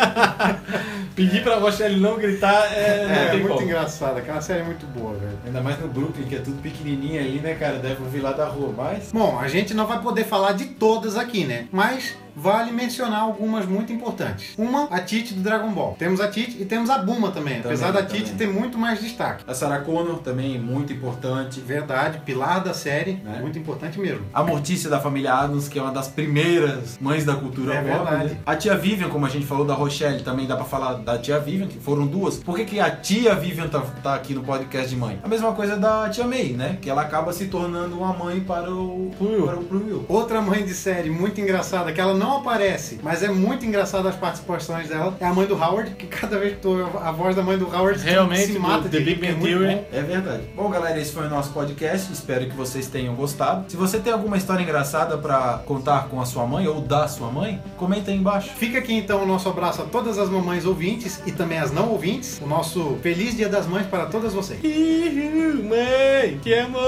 (laughs) Pedir pra Rochelle não gritar é, É, tem muito como. engraçado. Aquela série é muito boa, velho. Ainda mais no Brooklyn, que é tudo pequenininho ali, né, cara? Deve ouvir lá da rua, mas... Bom, a gente não vai poder falar de todas aqui, né? Mas vale mencionar algumas muito importantes. Uma, a Tite do Dragon Ball. Temos a Tite e temos a Buma também. apesar da também. Tite ter muito mais destaque. A Sarah Connor também, muito importante. Verdade, pilar da série, Né? muito importante mesmo. A Mortícia da família Adams, que é uma das primeiras mães da cultura É pop. verdade. né? A tia Vivian, como a gente falou da Rochelle, também dá pra falar da tia Vivian, que foram duas. Por que, que a tia Vivian tá, tá aqui no podcast de mãe? A mesma coisa da tia May, né? Que ela acaba se tornando uma mãe para o Will. Para o pro Will. Outra mãe de série muito engraçada, que ela não aparece, mas é muito engraçada as participações dela, é a mãe do Howard, que cada vez que tu ouve a voz da mãe do Howard Realmente, se mata do de Big é Bang Theory. bom. É verdade. Bom, galera, esse foi o nosso podcast. Espero que vocês tenham gostado. Se você tem alguma história engraçada pra contar com a sua mãe ou da sua mãe, comenta aí embaixo. Fica aqui então o nosso abraço a todas as mamães ouvintes e também as não ouvintes. O nosso feliz Dia das Mães para todas vocês. Mãe, te amo.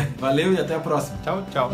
(laughs) Valeu e até a próxima. Tchau, tchau.